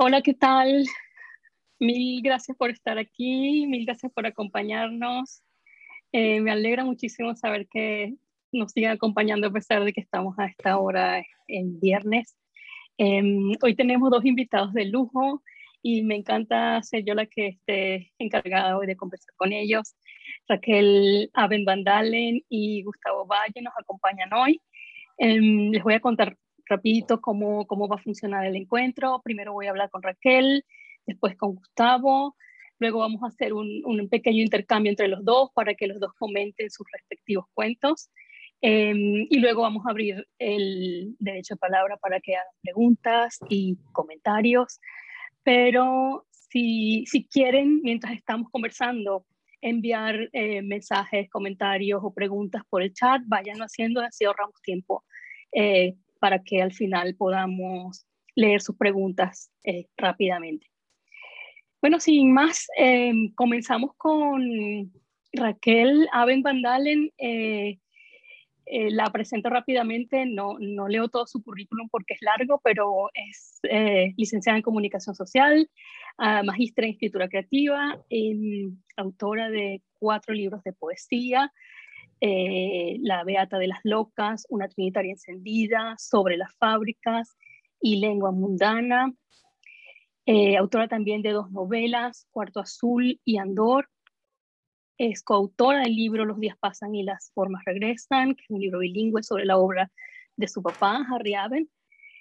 Hola, ¿qué tal? Mil gracias por estar aquí, mil gracias por acompañarnos. Eh, me alegra muchísimo saber que nos siguen acompañando a pesar de que estamos a esta hora en viernes. Em, hoy tenemos dos invitados de lujo y me encanta ser yo la que esté encargada hoy de conversar con ellos. Raquel Aben Vandalen y Gustavo Valle nos acompañan hoy. Em, les voy a contar rapidito cómo, cómo va a funcionar el encuentro. Primero voy a hablar con Raquel, después con Gustavo, luego vamos a hacer un, un pequeño intercambio entre los dos para que los dos comenten sus respectivos cuentos. Em, y luego vamos a abrir el derecho de palabra para que hagan preguntas y comentarios. Pero si, si quieren, mientras estamos conversando, enviar eh, mensajes, comentarios o preguntas por el chat, vayan haciendo, así ahorramos tiempo eh, para que al final podamos leer sus preguntas eh, rápidamente. Bueno, sin más, em, comenzamos con Raquel Aben Vandalen. Eh, eh, la presento rápidamente, no, no, leo todo su currículum porque es largo, pero es licenciada en comunicación social, uh, magistra en escritura creativa, em, autora de cuatro libros de poesía, eh, la Beata de las Locas, Una Trinitaria Encendida, Sobre las Fábricas y Lengua Mundana. Eh, autora también de dos novelas, Cuarto Azul y Andor. Es coautora del libro Los días pasan y las formas regresan, que es un libro bilingüe sobre la obra de su papá, Harry Aben.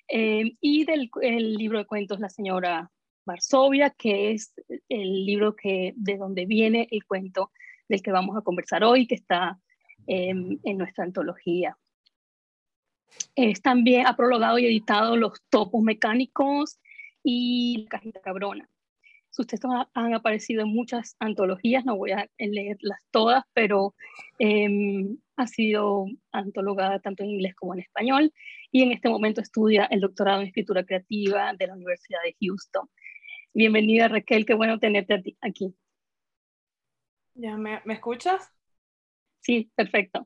Eh, y del libro de cuentos La señora Varsovia, que es el libro que, de donde viene el cuento del que vamos a conversar hoy, que está en, nuestra antología. Es también ha prologado y editado los topos mecánicos y la cajita cabrona. Sus textos han aparecido en muchas antologías, no voy a leerlas todas, pero em, ha sido antologada tanto en inglés como en español y en este momento estudia el doctorado en escritura creativa de la Universidad de Houston. Bienvenida Raquel, qué bueno tenerte aquí. ¿Ya me, me escuchas? Sí, perfecto.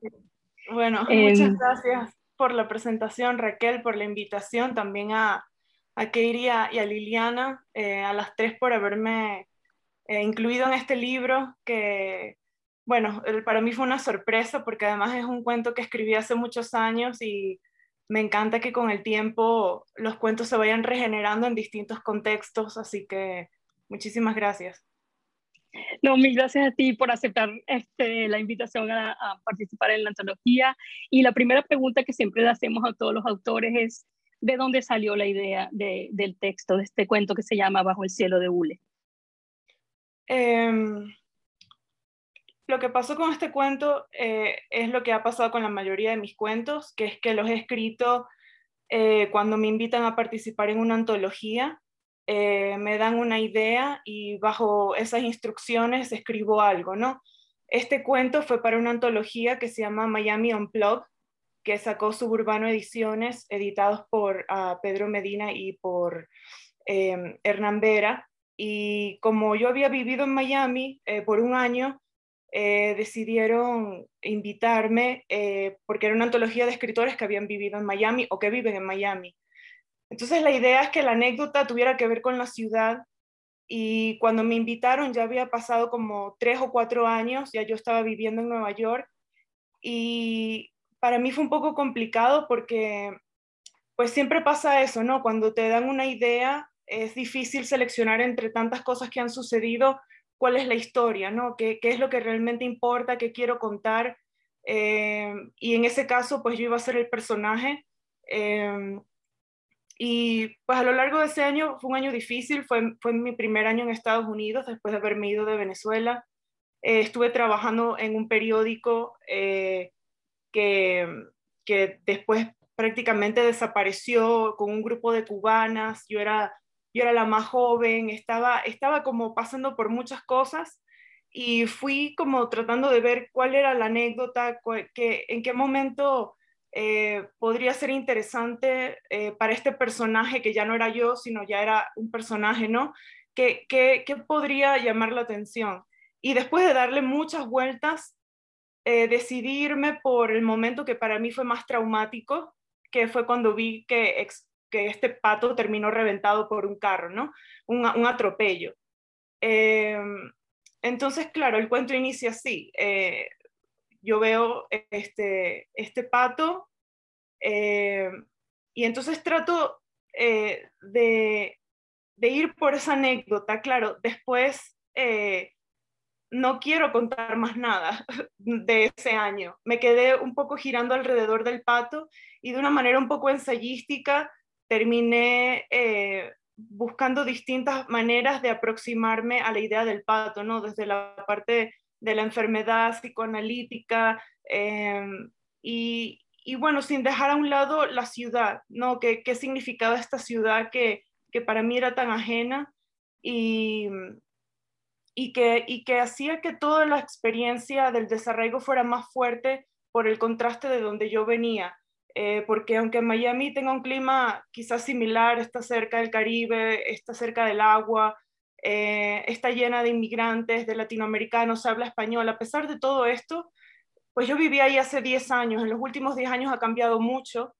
Bueno, muchas em, gracias por la presentación, Raquel, por la invitación, también a, a Keiri y a Liliana, eh, a las tres por haberme eh, incluido en este libro que, bueno, para mí fue una sorpresa porque además es un cuento que escribí hace muchos años y me encanta que con el tiempo los cuentos se vayan regenerando en distintos contextos, así que muchísimas gracias. No, mil gracias a ti por aceptar este, la invitación a, participar en la antología. Y la primera pregunta que siempre le hacemos a todos los autores es, ¿de dónde salió la idea del texto, de este cuento que se llama Bajo el cielo de Hule? Em, lo que pasó con este cuento eh, es lo que ha pasado con la mayoría de mis cuentos, que es que los he escrito eh, cuando me invitan a participar en una antología eh, me dan una idea y bajo esas instrucciones escribo algo, ¿no? Este cuento fue para una antología que se llama Miami Unplugged, que sacó Suburbano Ediciones, editados por ah, Pedro Medina y por em, Hernán Vera. Y como yo había vivido en Miami eh, por un año, eh, decidieron invitarme porque era una antología de escritores que habían vivido en Miami o que viven en Miami. Entonces la idea es que la anécdota tuviera que ver con la ciudad y cuando me invitaron ya había pasado como tres o cuatro años, ya yo estaba viviendo en Nueva York y para mí fue un poco complicado porque pues siempre pasa eso, ¿no? Cuando te dan una idea es difícil seleccionar entre tantas cosas que han sucedido cuál es la historia, ¿no? ¿Qué, qué es lo que realmente importa? ¿Qué quiero contar? Eh, y en ese caso pues yo iba a ser el personaje. Eh, y pues a lo largo de ese año fue un año difícil, fue, fue mi primer año en Estados Unidos después de haberme ido de Venezuela. Eh, estuve trabajando en un periódico eh, que, que después prácticamente desapareció con un grupo de cubanas. Yo era, yo era la más joven, estaba, estaba como pasando por muchas cosas y fui como tratando de ver cuál era la anécdota, que, en qué momento eh, podría ser interesante eh, para este personaje que ya no era yo, sino ya era un personaje, ¿no? ¿Qué, podría llamar la atención? Y después de darle muchas vueltas, eh, decidirme por el momento que para mí fue más traumático, que fue cuando vi que que este pato terminó reventado por un carro, ¿no? Un, un atropello. Em, entonces, claro, el cuento inicia así. Eh, yo veo este, este pato eh, y entonces trato eh, de, ir por esa anécdota. Claro, después no quiero contar más nada de ese año. Me quedé un poco girando alrededor del pato y de una manera un poco ensayística terminé eh, buscando distintas maneras de aproximarme a la idea del pato, ¿no? Desde la parte de la enfermedad psicoanalítica em, y, y, bueno, sin dejar a un lado la ciudad, ¿no? ¿Qué, qué significaba esta ciudad que, que para mí era tan ajena? Y, y que, y que hacía que toda la experiencia del desarraigo fuera más fuerte por el contraste de donde yo venía. Eh, porque aunque Miami tenga un clima quizás similar, está cerca del Caribe, está cerca del agua, eh, está llena de inmigrantes, de latinoamericanos, habla español, a pesar de todo esto, pues yo viví ahí hace 10 años, en los últimos 10 años ha cambiado mucho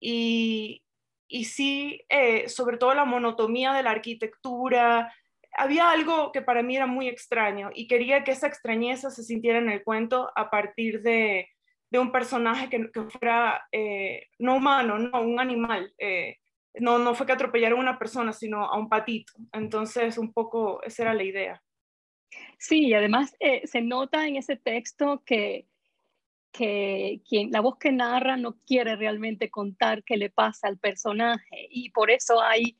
y, y sí, eh, sobre todo la monotomía de la arquitectura, había algo que para mí era muy extraño y quería que esa extrañeza se sintiera en el cuento a partir de, un personaje que, fuera eh, no humano, no un animal. No, no fue que atropellaron a una persona, sino a un patito. Entonces, un poco esa era la idea. Sí, y además eh, se nota en ese texto que, que quien, la voz que narra no quiere realmente contar qué le pasa al personaje y por eso hay,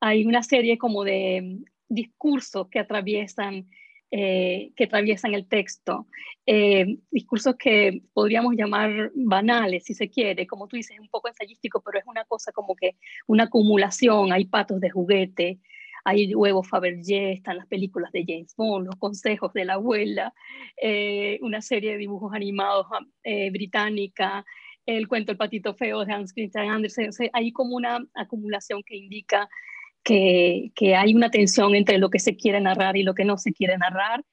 hay una serie como de discursos que atraviesan, eh, que atraviesan el texto, eh, discursos que podríamos llamar banales, si se quiere, como tú dices, un poco ensayístico, pero es una cosa como que una acumulación, hay patos de juguete, hay huevos Fabergé, están las películas de James Bond, los consejos de la abuela, eh, una serie de dibujos animados británica, el cuento El patito feo de Hans Christian Andersen, hay como una acumulación que indica que, hay una tensión entre lo que se quiere narrar y lo que no se quiere narrar.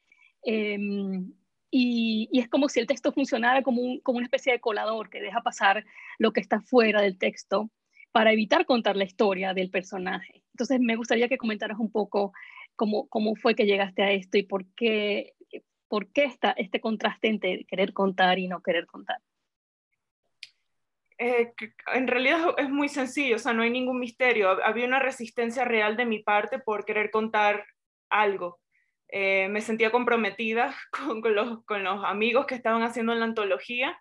Em, y, es como si el texto funcionara como, como una especie de colador que deja pasar lo que está fuera del texto para evitar contar la historia del personaje. Entonces, me gustaría que comentaras un poco cómo, cómo fue que llegaste a esto y por qué, por qué está este contraste entre querer contar y no querer contar. Eh, en realidad es muy sencillo, o sea, no hay ningún misterio. Había una resistencia real de mi parte por querer contar algo. Eh, me sentía comprometida con, los, amigos que estaban haciendo la antología.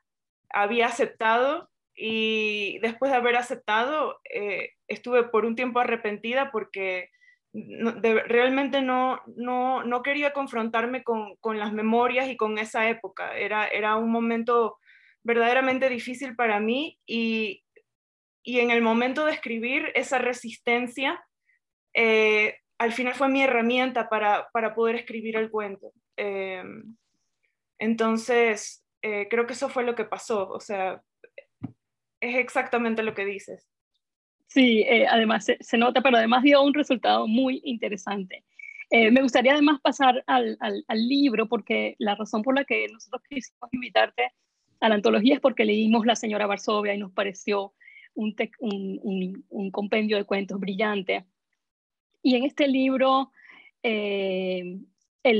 Había aceptado y después de haber aceptado, eh, estuve por un tiempo arrepentida porque realmente no, no, no, quería confrontarme con, con, las memorias y con esa época. Era, era un momento verdaderamente difícil para mí y, y en el momento de escribir esa resistencia, eh, al final fue mi herramienta para, para poder escribir el cuento. Eh, entonces, eh, creo que eso fue lo que pasó, o sea, es exactamente lo que dices. Sí, además se, nota, pero además dio un resultado muy interesante. me gustaría además pasar al, al, al, libro, porque la razón por la que nosotros quisimos invitarte a la antología es porque leímos La señora Varsovia y nos pareció un, un, compendio de cuentos brillante. Y en este libro eh,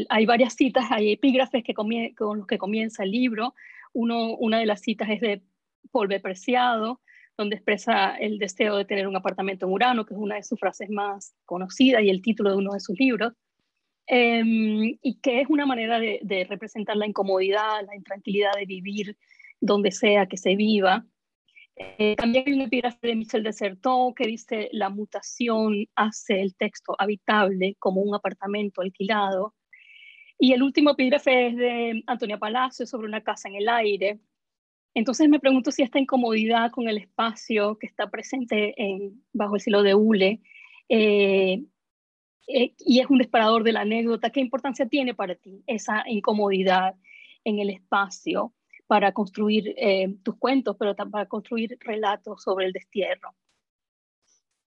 hay varias citas, hay epígrafes que con los que comienza el libro. Uno, una de las citas es de Paul Preciado, donde expresa el deseo de tener un apartamento en Urano, que es una de sus frases más conocidas y el título de uno de sus libros. Em, y que es una manera de, representar la incomodidad, la intranquilidad de vivir donde sea que se viva. Eh, también hay un epígrafe de Michel Desertot que dice la mutación hace el texto habitable como un apartamento alquilado. Y el último epígrafe es de Antonia Palacio sobre una casa en el aire. Entonces me pregunto si esta incomodidad con el espacio que está presente en, bajo el cielo de Hule eh, eh, y es un disparador de la anécdota. ¿Qué importancia tiene para ti esa incomodidad en el espacio para construir eh, tus cuentos, pero también para construir relatos sobre el destierro?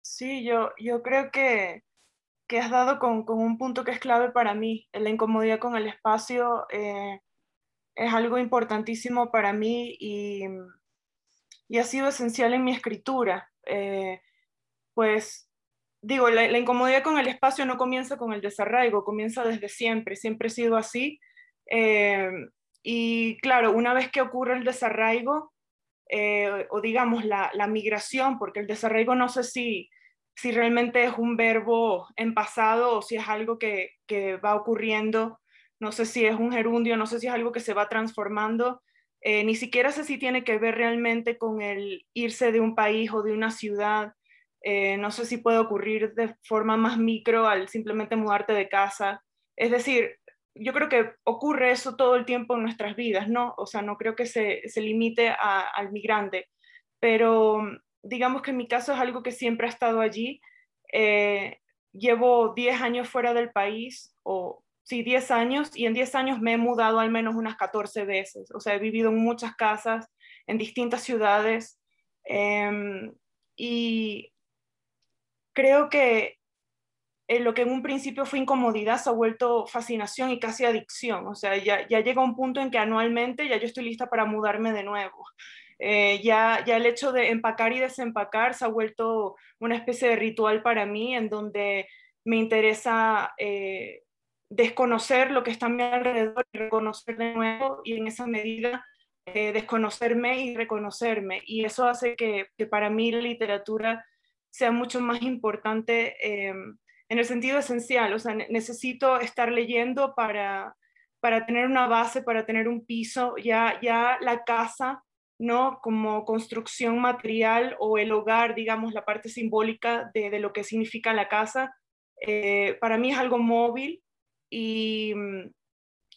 Sí, yo, yo creo que, que has dado con, con, un punto que es clave para mí. La incomodidad con el espacio eh, es algo importantísimo para mí y, y, ha sido esencial en mi escritura pues digo, la, incomodidad con el espacio no comienza con el desarraigo, comienza desde siempre, siempre ha sido así. Eh, y claro, una vez que ocurre el desarraigo, eh, o digamos la, migración, porque el desarraigo no sé si, si realmente es un verbo en pasado o si es algo que, que va ocurriendo, no sé si es un gerundio, no sé si es algo que se va transformando, eh, ni siquiera sé si tiene que ver realmente con el irse de un país o de una ciudad. Eh, no sé si puede ocurrir de forma más micro al simplemente mudarte de casa. Es decir, yo creo que ocurre eso todo el tiempo en nuestras vidas, ¿no? O sea, no creo que se, limite al migrante, pero digamos que en mi caso es algo que siempre ha estado allí. Eh, llevo 10 años fuera del país, o sí, 10 años, y en 10 años me he mudado al menos unas 14 veces. O sea, he vivido en muchas casas, en distintas ciudades, em, y creo que lo que en un principio fue incomodidad se ha vuelto fascinación y casi adicción. O sea, ya, ya llega un punto en que anualmente ya yo estoy lista para mudarme de nuevo. Eh, ya, ya el hecho de empacar y desempacar se ha vuelto una especie de ritual para mí en donde me interesa eh, desconocer lo que está a mi alrededor y reconocer de nuevo y en esa medida eh, desconocerme y reconocerme. Y eso hace que, que, para mí la literatura sea mucho más importante en el sentido esencial, o sea, necesito estar leyendo para, para tener una base, para tener un piso, ya, ya la casa, ¿no? Como construcción material o el hogar, digamos, la parte simbólica de, de lo que significa la casa, eh, para mí es algo móvil y,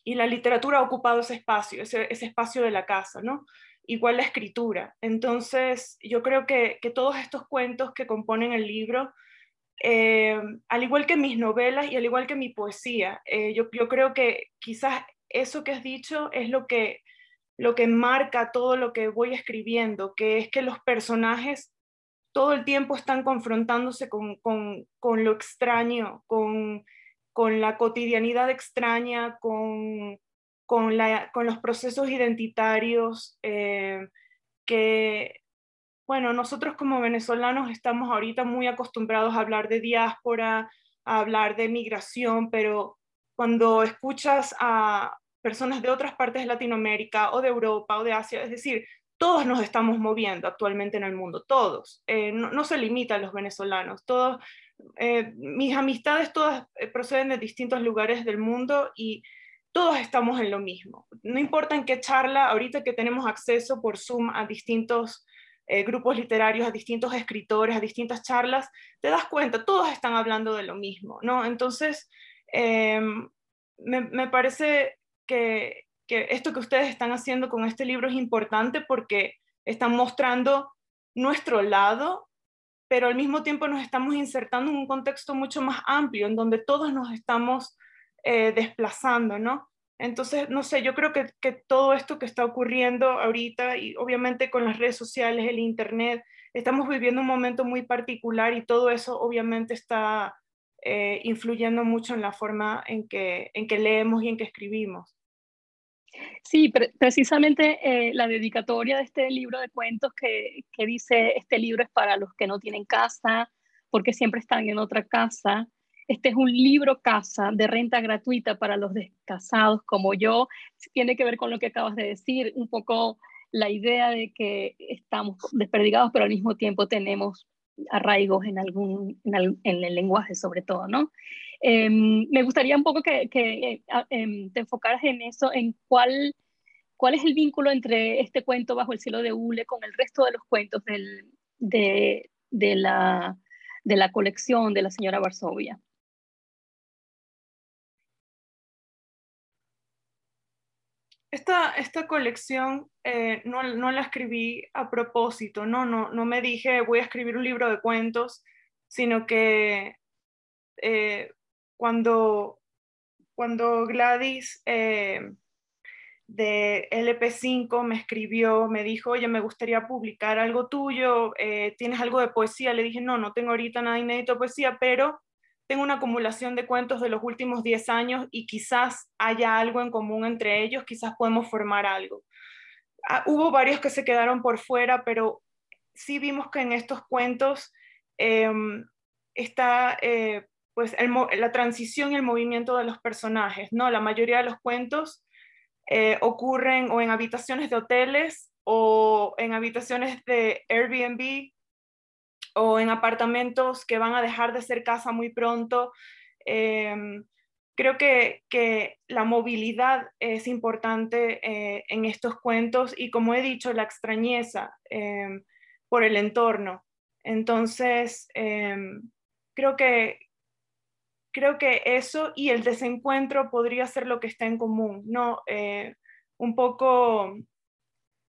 y, la literatura ha ocupado ese espacio, ese, ese, espacio de la casa, ¿no? Igual la escritura. Entonces, yo creo que, que todos estos cuentos que componen el libro, eh, al igual que mis novelas y al igual que mi poesía. Eh, yo, creo que quizás eso que has dicho es lo que, lo que marca todo lo que voy escribiendo, que es que los personajes todo el tiempo están confrontándose con, lo extraño, con, la cotidianidad extraña, con, con, los procesos identitarios eh, que bueno, nosotros como venezolanos estamos ahorita muy acostumbrados a hablar de diáspora, a hablar de migración, pero cuando escuchas a personas de otras partes de Latinoamérica o de Europa o de Asia, es decir, todos nos estamos moviendo actualmente en el mundo, todos. Eh, no, se limita a los venezolanos, todos. Eh, mis amistades todas proceden de distintos lugares del mundo y todos estamos en lo mismo. No importa en qué charla, ahorita que tenemos acceso por Zoom a distintos eh, grupos literarios, a distintos escritores, a distintas charlas, te das cuenta, todos están hablando de lo mismo, ¿no? Entonces, em, me, parece que, que esto que ustedes están haciendo con este libro es importante porque están mostrando nuestro lado, pero al mismo tiempo nos estamos insertando en un contexto mucho más amplio, en donde todos nos estamos eh, desplazando, ¿no? Entonces, no sé, yo creo que, todo esto que está ocurriendo ahorita y obviamente con las redes sociales, el Internet, estamos viviendo un momento muy particular y todo eso obviamente está eh, influyendo mucho en la forma en que, en que leemos y en que escribimos. Sí, precisamente eh, la dedicatoria de este libro de cuentos que, que dice, este libro es para los que no tienen casa, porque siempre están en otra casa. Este es un libro casa de renta gratuita para los descasados como yo. Tiene que ver con lo que acabas de decir, un poco la idea de que estamos desperdigados, pero al mismo tiempo tenemos arraigos en, algún, en, el lenguaje sobre todo, ¿no? Em, me gustaría un poco que, que em, te enfocaras en eso, en cuál, cuál es el vínculo entre este cuento bajo el cielo de Ule con el resto de los cuentos del, de, de, la, de la colección de la señora Varsovia. Esta, esta colección eh, no, no, la escribí a propósito, ¿no? No, no me dije voy a escribir un libro de cuentos, sino que eh, cuando, cuando Gladys eh, de LP5 me escribió, me dijo, oye, me gustaría publicar algo tuyo, ¿tienes algo de poesía? Le dije, no, no tengo ahorita nada inédito de poesía, pero tengo una acumulación de cuentos de los últimos 10 años y quizás haya algo en común entre ellos, quizás podemos formar algo. Ah, hubo varios que se quedaron por fuera, pero sí vimos que en estos cuentos em, está eh, pues la transición y el movimiento de los personajes, ¿no? La mayoría de los cuentos eh, ocurren o en habitaciones de hoteles o en habitaciones de Airbnb o en apartamentos que van a dejar de ser casa muy pronto. Em, creo que, la movilidad es importante eh, en estos cuentos y como he dicho, la extrañeza em, por el entorno. Entonces, em, creo que, creo que eso y el desencuentro podría ser lo que está en común, ¿no? Eh, un poco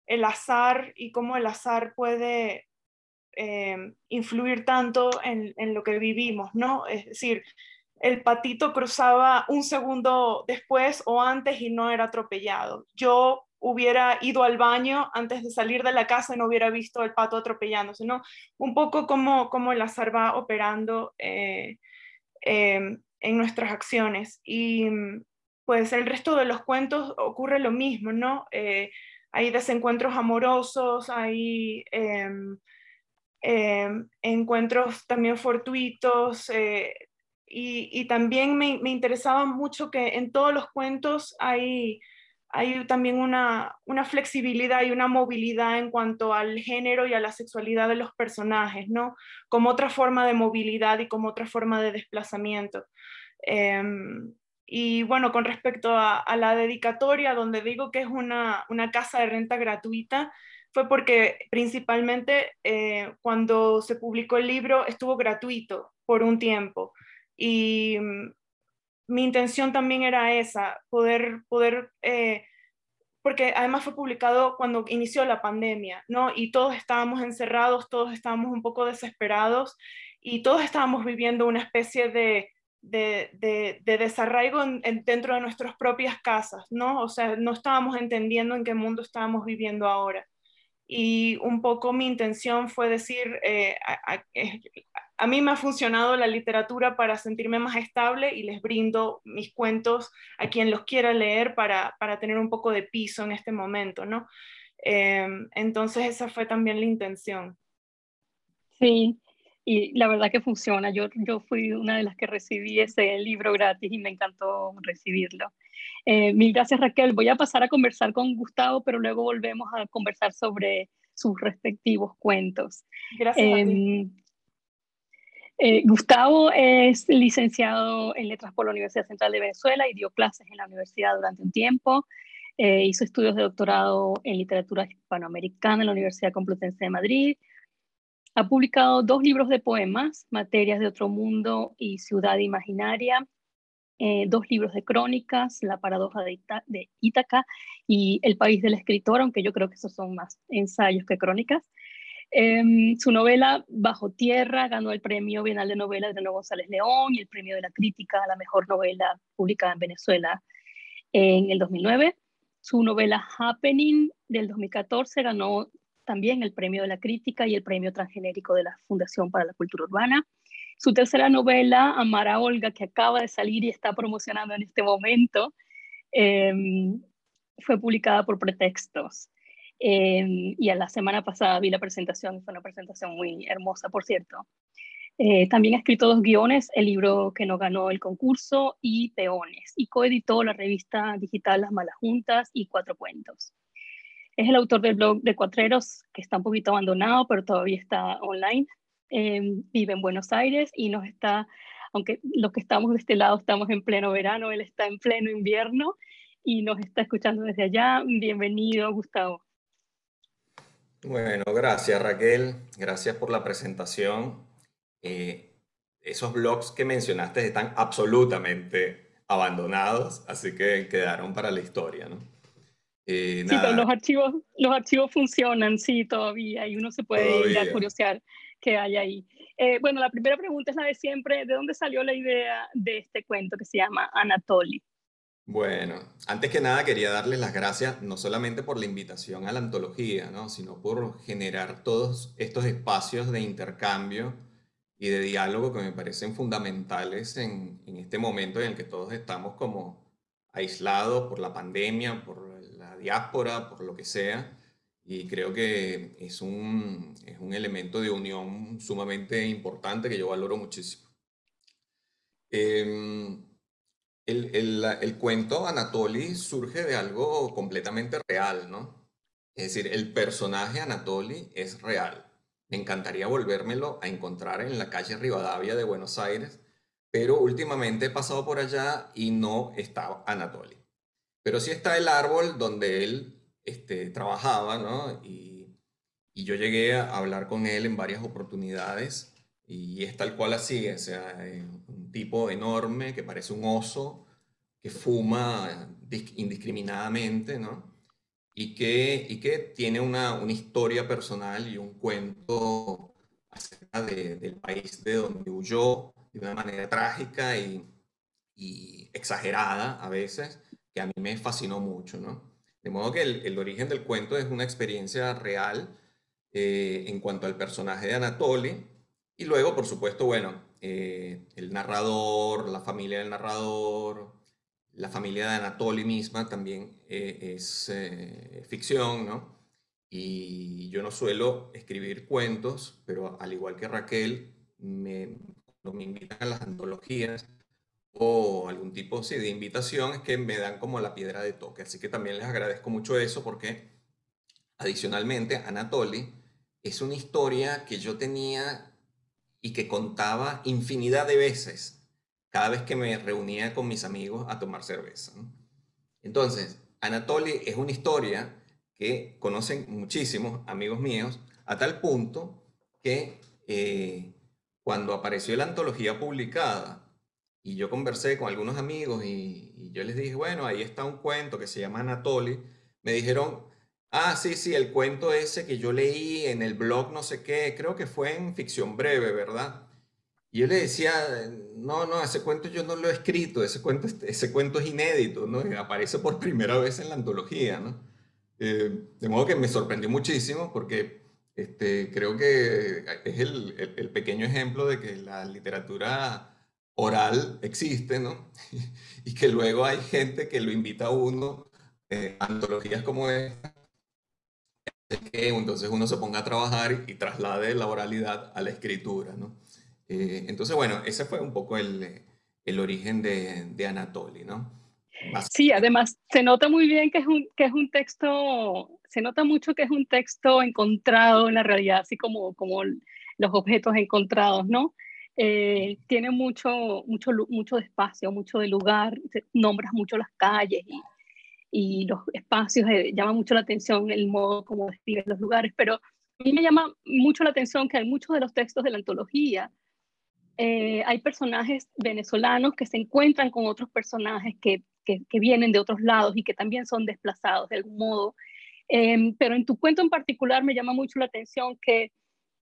el azar y cómo el azar puede em, influir tanto en, en, lo que vivimos, ¿no? Es decir, el patito cruzaba un segundo después o antes y no era atropellado. Yo hubiera ido al baño antes de salir de la casa y no hubiera visto el pato atropellándose, ¿no? Un poco como, como el azar va operando eh, em, en nuestras acciones. Y pues el resto de los cuentos ocurre lo mismo, ¿no? Eh, hay desencuentros amorosos, hay em, encuentros también fortuitos, eh, y, también me, me, interesaba mucho que en todos los cuentos hay, hay también una, una, flexibilidad y una movilidad en cuanto al género y a la sexualidad de los personajes, ¿no? Como otra forma de movilidad y como otra forma de desplazamiento. Em, y bueno, con respecto a, la dedicatoria, donde digo que es una, una, casa de renta gratuita, fue porque principalmente eh, cuando se publicó el libro estuvo gratuito por un tiempo. Y mm, mi intención también era esa, poder, poder eh, porque además fue publicado cuando inició la pandemia, ¿no? Y todos estábamos encerrados, todos estábamos un poco desesperados y todos estábamos viviendo una especie de, de, de, desarraigo dentro de nuestras propias casas, ¿no? O sea, no estábamos entendiendo en qué mundo estábamos viviendo ahora. Y un poco mi intención fue decir, eh, a mí me ha funcionado la literatura para sentirme más estable y les brindo mis cuentos a quien los quiera leer para, tener un poco de piso en este momento, ¿no? Em, entonces esa fue también la intención. Sí, y la verdad que funciona. Yo, yo fui una de las que recibí ese libro gratis y me encantó recibirlo. Eh, mil gracias Raquel. Voy a pasar a conversar con Gustavo, pero luego volvemos a conversar sobre sus respectivos cuentos. Gracias. Em, eh, Gustavo es licenciado en Letras por la Universidad Central de Venezuela y dio clases en la universidad durante un tiempo. Eh, hizo estudios de doctorado en literatura hispanoamericana en la Universidad Complutense de Madrid. Ha publicado dos libros de poemas, Materias de otro mundo y Ciudad Imaginaria, eh, dos libros de crónicas, La paradoja de, de, Ítaca y El país del escritor, aunque yo creo que esos son más ensayos que crónicas. Em, su novela Bajo Tierra ganó el premio Bienal de Novela de René González León y el premio de la crítica a la mejor novela publicada en Venezuela en el 2009. Su novela Happening del 2014 ganó también el premio de la crítica y el premio transgenérico de la Fundación para la Cultura Urbana. Su tercera novela, Amar a Olga, que acaba de salir y está promocionando en este momento, em, fue publicada por Pretextos. Em, y a la semana pasada vi la presentación, fue una presentación muy hermosa, por cierto. Eh, también ha escrito dos guiones, el libro que no ganó el concurso y Peones, y coeditó la revista digital Las Malas Juntas y Cuatro Cuentos. Es el autor del blog de Cuatreros, que está un poquito abandonado, pero todavía está online. Em, vive en Buenos Aires y nos está, aunque los que estamos de este lado estamos en pleno verano, él está en pleno invierno y nos está escuchando desde allá. Bienvenido, Gustavo. Bueno, gracias Raquel, gracias por la presentación. Eh, esos blogs que mencionaste están absolutamente abandonados, así que quedaron para la historia, ¿no? Eh, sí, los archivos, los archivos funcionan, sí, todavía, y uno se puede ir a curiosear qué hay ahí. Eh, bueno, la primera pregunta es la de siempre, ¿de dónde salió la idea de este cuento que se llama Anatoly? Bueno, antes que nada quería darles las gracias no solamente por la invitación a la antología, ¿no? sino por generar todos estos espacios de intercambio y de diálogo que me parecen fundamentales en, en este momento en el que todos estamos como aislados por la pandemia, por la diáspora, por lo que sea. Y creo que es un, es un elemento de unión sumamente importante que yo valoro muchísimo. Em, el, el, el, cuento Anatoly surge de algo completamente real, ¿no? Es decir, el personaje Anatoly es real. Me encantaría volvérmelo a encontrar en la calle Rivadavia de Buenos Aires, pero últimamente he pasado por allá y no está Anatoly. Pero sí está el árbol donde él este, trabajaba, ¿no? Y, y, yo llegué a hablar con él en varias oportunidades y es tal cual así, o sea, un tipo enorme que parece un oso, que fuma indiscriminadamente, ¿no? Y que, y que tiene una, una historia personal y un cuento acerca de, del país de donde huyó de una manera trágica y, y exagerada a veces, que a mí me fascinó mucho, ¿no? De modo que el, el origen del cuento es una experiencia real eh, en cuanto al personaje de Anatoly. Y luego, por supuesto, bueno, eh, el narrador, la familia del narrador, la familia de Anatoly misma también eh, es ficción, ¿no? Y yo no suelo escribir cuentos, pero al igual que Raquel, me, cuando me invitan a las antologías, o algún tipo sí, de invitación es que me dan como la piedra de toque. Así que también les agradezco mucho eso porque adicionalmente Anatoly es una historia que yo tenía y que contaba infinidad de veces cada vez que me reunía con mis amigos a tomar cerveza. Entonces, Anatoly es una historia que conocen muchísimos amigos míos a tal punto que eh, cuando apareció la antología publicada y yo conversé con algunos amigos y, yo les dije, bueno, ahí está un cuento que se llama Anatoly. Me dijeron, ah, sí, sí, el cuento ese que yo leí en el blog no sé qué, creo que fue en ficción breve, ¿verdad? Y yo le decía, no, no, ese cuento yo no lo he escrito, ese cuento, ese cuento es inédito, ¿no? aparece por primera vez en la antología, ¿no? Eh, de modo que me sorprendió muchísimo porque este, creo que es el, el pequeño ejemplo de que la literatura oral existe, ¿no? y que luego hay gente que lo invita a uno eh, antologías como esta, que entonces uno se ponga a trabajar y traslade la oralidad a la escritura, ¿no? Eh, entonces, bueno, ese fue un poco el, el origen de, de Anatoly, ¿no? Sí, además se nota muy bien que es, un, que es un texto, se nota mucho que es un texto encontrado en la realidad, así como, como los objetos encontrados, ¿no? Eh, tiene mucho, mucho, mucho espacio, mucho de lugar, nombras mucho las calles y, y los espacios, eh, llama mucho la atención el modo como describes los lugares, pero a mí me llama mucho la atención que hay muchos de los textos de la antología, eh, hay personajes venezolanos que se encuentran con otros personajes que, que, que, vienen de otros lados y que también son desplazados de algún modo. Em, pero en tu cuento en particular me llama mucho la atención que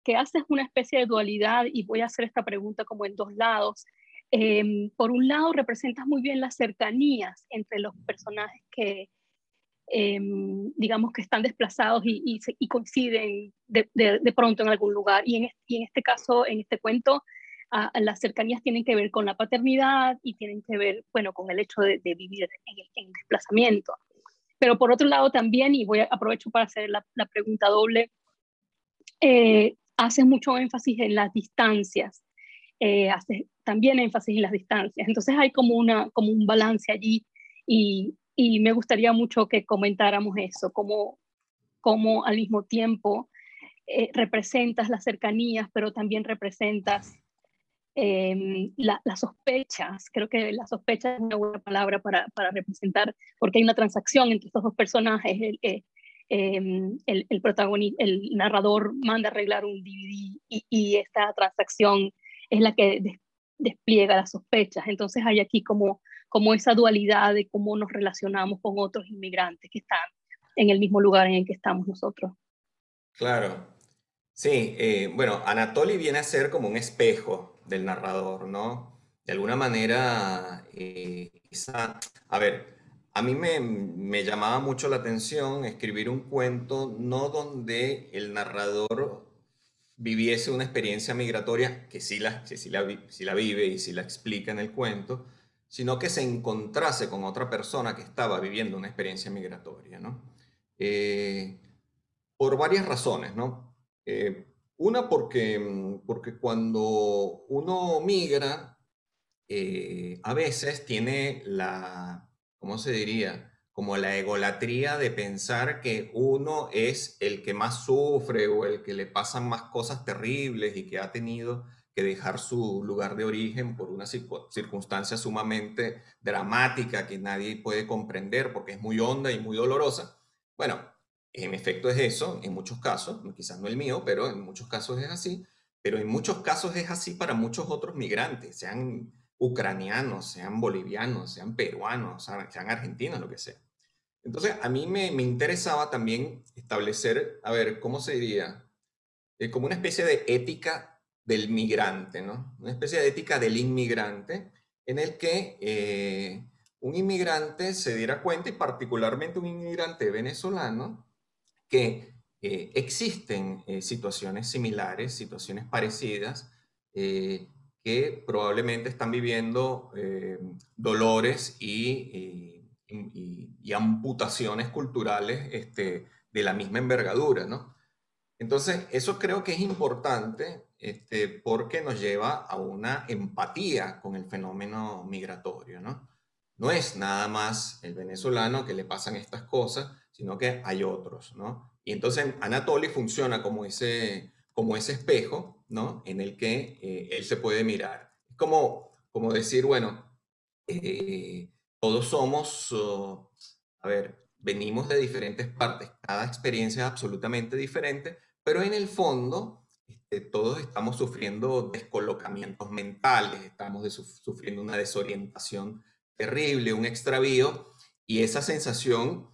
que haces una especie de dualidad y voy a hacer esta pregunta como en dos lados. Em, por un lado, representas muy bien las cercanías entre los personajes que, em, digamos, que están desplazados y, coinciden de, pronto en algún lugar. Y en, en este caso, en este cuento, las cercanías tienen que ver con la paternidad y tienen que ver, bueno, con el hecho de, vivir en, desplazamiento. Pero por otro lado también, y voy a aprovecho para hacer la, la pregunta doble, eh, haces mucho énfasis en las distancias, eh, haces también énfasis en las distancias. Entonces hay como, una, como un balance allí y, y me gustaría mucho que comentáramos eso, cómo, cómo al mismo tiempo eh, representas las cercanías, pero también representas eh, las sospechas. Creo que la sospecha es una buena palabra para, para, representar, porque hay una transacción entre estos dos personajes. El, Em, el, el, protagonista, el narrador manda arreglar un DVD y, esta transacción es la que despliega las sospechas. Entonces hay aquí como, como esa dualidad de cómo nos relacionamos con otros inmigrantes que están en el mismo lugar en el que estamos nosotros. Claro. Sí, eh, bueno, Anatoly viene a ser como un espejo del narrador, ¿no? De alguna manera, eh, a ver, a mí me, llamaba mucho la atención escribir un cuento no donde el narrador viviese una experiencia migratoria, que sí la, sí la, vive y sí la explica en el cuento, sino que se encontrase con otra persona que estaba viviendo una experiencia migratoria. Eh, por varias razones. Eh, una porque, porque cuando uno migra, eh, a veces tiene la, ¿cómo se diría? Como la egolatría de pensar que uno es el que más sufre o el que le pasan más cosas terribles y que ha tenido que dejar su lugar de origen por una circunstancia sumamente dramática que nadie puede comprender porque es muy honda y muy dolorosa. Bueno, en efecto es eso, en muchos casos, quizás no el mío, pero en muchos casos es así, pero en muchos casos es así para muchos otros migrantes, sean ucranianos, sean bolivianos, sean peruanos, sean argentinos, lo que sea. Entonces, a mí me, interesaba también establecer, a ver, ¿cómo se diría? Eh, como una especie de ética del migrante, ¿no? Una especie de ética del inmigrante en el que eh, un inmigrante se diera cuenta, y particularmente un inmigrante venezolano, que eh, existen eh, situaciones similares, situaciones parecidas, que probablemente están viviendo dolores y, y, amputaciones culturales este, de la misma envergadura, ¿no? Entonces, eso creo que es importante este, porque nos lleva a una empatía con el fenómeno migratorio, ¿no? No es nada más el venezolano que le pasan estas cosas, sino que hay otros, ¿no? Y entonces Anatoly funciona como ese, como ese espejo, ¿no? En el que eh, él se puede mirar. Es como, como decir, bueno, eh, todos somos, oh, a ver, venimos de diferentes partes, cada experiencia es absolutamente diferente, pero en el fondo este, todos estamos sufriendo descolocamientos mentales, estamos sufriendo una desorientación terrible, un extravío, y esa sensación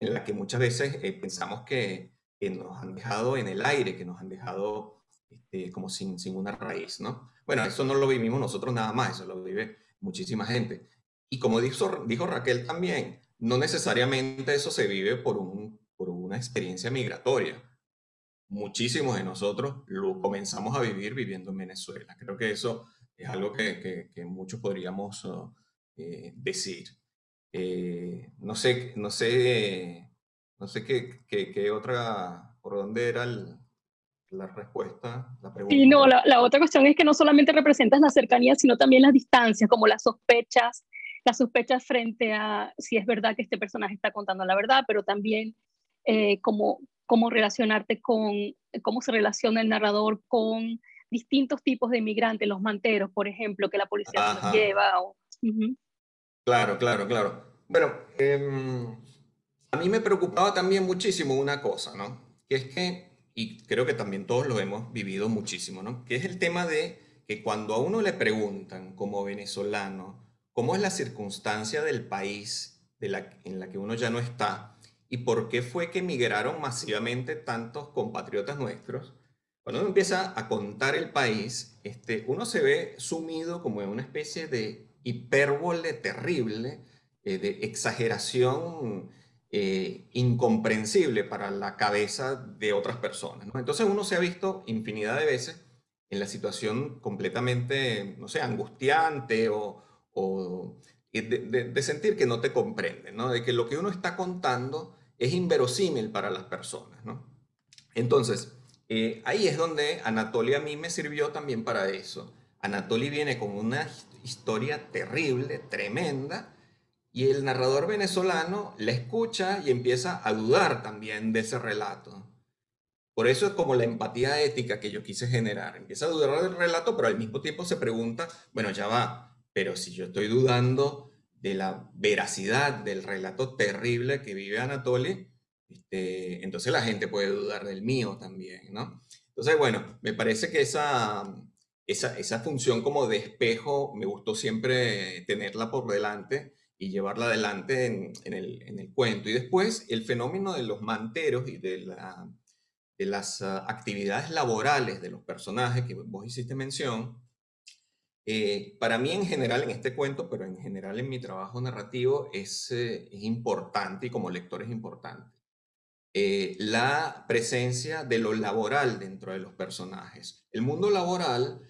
en la que muchas veces eh, pensamos que, nos han dejado en el aire, que nos han dejado este, como sin, sin una raíz, ¿no? Bueno, eso no lo vivimos nosotros nada más, eso lo vive muchísima gente. Y como dijo, dijo Raquel también, no necesariamente eso se vive por, un, por una experiencia migratoria muchísimos de nosotros lo comenzamos a vivir viviendo en Venezuela. Creo que eso es algo que, que, muchos podríamos oh, eh, decir. Eh, no sé, no sé, no sé qué, qué, otra, por dónde era la respuesta, la pregunta. Sí, no, la, la, otra cuestión es que no solamente representas la cercanía, sino también las distancias, como las sospechas, las sospechas frente a si es verdad que este personaje está contando la verdad, pero también eh, como cómo relacionarte con, cómo se relaciona el narrador con distintos tipos de inmigrantes, los manteros, por ejemplo, que la policía los lleva. Claro, claro, claro. Bueno, em, a mí me preocupaba también muchísimo una cosa, ¿no? Que es que, y creo que también todos lo hemos vivido muchísimo, ¿no? Que es el tema de que cuando a uno le preguntan como venezolano cómo es la circunstancia del país de la, en la que uno ya no está, y por qué fue que migraron masivamente tantos compatriotas nuestros, cuando uno empieza a contar el país, este, uno se ve sumido como en una especie de hipérbole terrible, eh, de exageración eh, incomprensible para la cabeza de otras personas. Entonces uno se ha visto infinidad de veces en la situación completamente, no sé, angustiante o, de, sentir que no te comprenden, ¿no? de que lo que uno está contando es inverosímil para las personas, ¿no? Entonces, eh, ahí es donde Anatoly a mí me sirvió también para eso. Anatoly viene con una historia terrible, tremenda, y el narrador venezolano la escucha y empieza a dudar también de ese relato. Por eso es como la empatía ética que yo quise generar. Empieza a dudar del relato, pero al mismo tiempo se pregunta, bueno, ya va, pero si yo estoy dudando de la veracidad del relato terrible que vive Anatoly, este, entonces la gente puede dudar del mío también, ¿no? Entonces, bueno, me parece que esa, esa, esa función como de espejo me gustó siempre tenerla por delante y llevarla adelante en, el, en el, cuento. Y después el fenómeno de los manteros y de, la, de las ah, actividades laborales de los personajes que vos hiciste mención, eh, para mí en general en este cuento, pero en general en mi trabajo narrativo es, eh, importante y como lector es importante. Eh, la presencia de lo laboral dentro de los personajes. El mundo laboral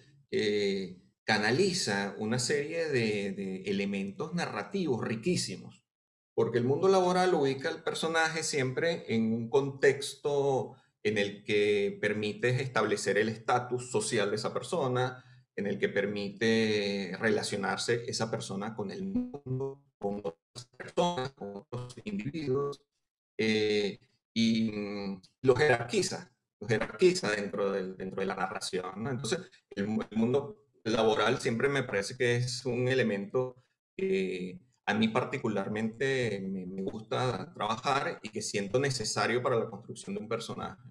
canaliza una serie de, de, elementos narrativos riquísimos, porque el mundo laboral ubica al personaje siempre en un contexto en el que permite establecer el estatus social de esa persona, en el que permite relacionarse esa persona con el mundo, con otras personas, con otros individuos, eh, y mm, lo jerarquiza, lo jerarquiza dentro, del, dentro de la narración. Entonces, el, mundo laboral siempre me parece que es un elemento que a mí particularmente me, gusta trabajar y que siento necesario para la construcción de un personaje.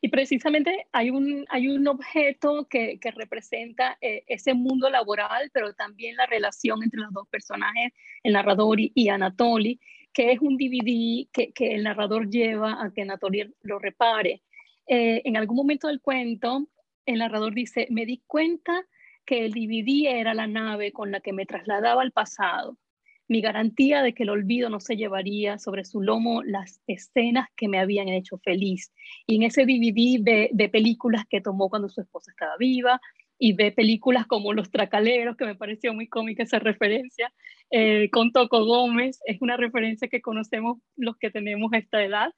Y precisamente hay un, hay un objeto que, que representa eh, ese mundo laboral, pero también la relación entre los dos personajes, el narrador y, y Anatoly, que es un DVD que, que, el narrador lleva a que Anatoly lo repare. Eh, en algún momento del cuento, el narrador dice, me di cuenta que el DVD era la nave con la que me trasladaba al pasado mi garantía de que el olvido no se llevaría sobre su lomo las escenas que me habían hecho feliz. Y en ese DVD ve, de películas que tomó cuando su esposa estaba viva y ve películas como Los Tracaleros, que me pareció muy cómica esa referencia, eh, con Toco Gómez, es una referencia que conocemos los que tenemos esta edad.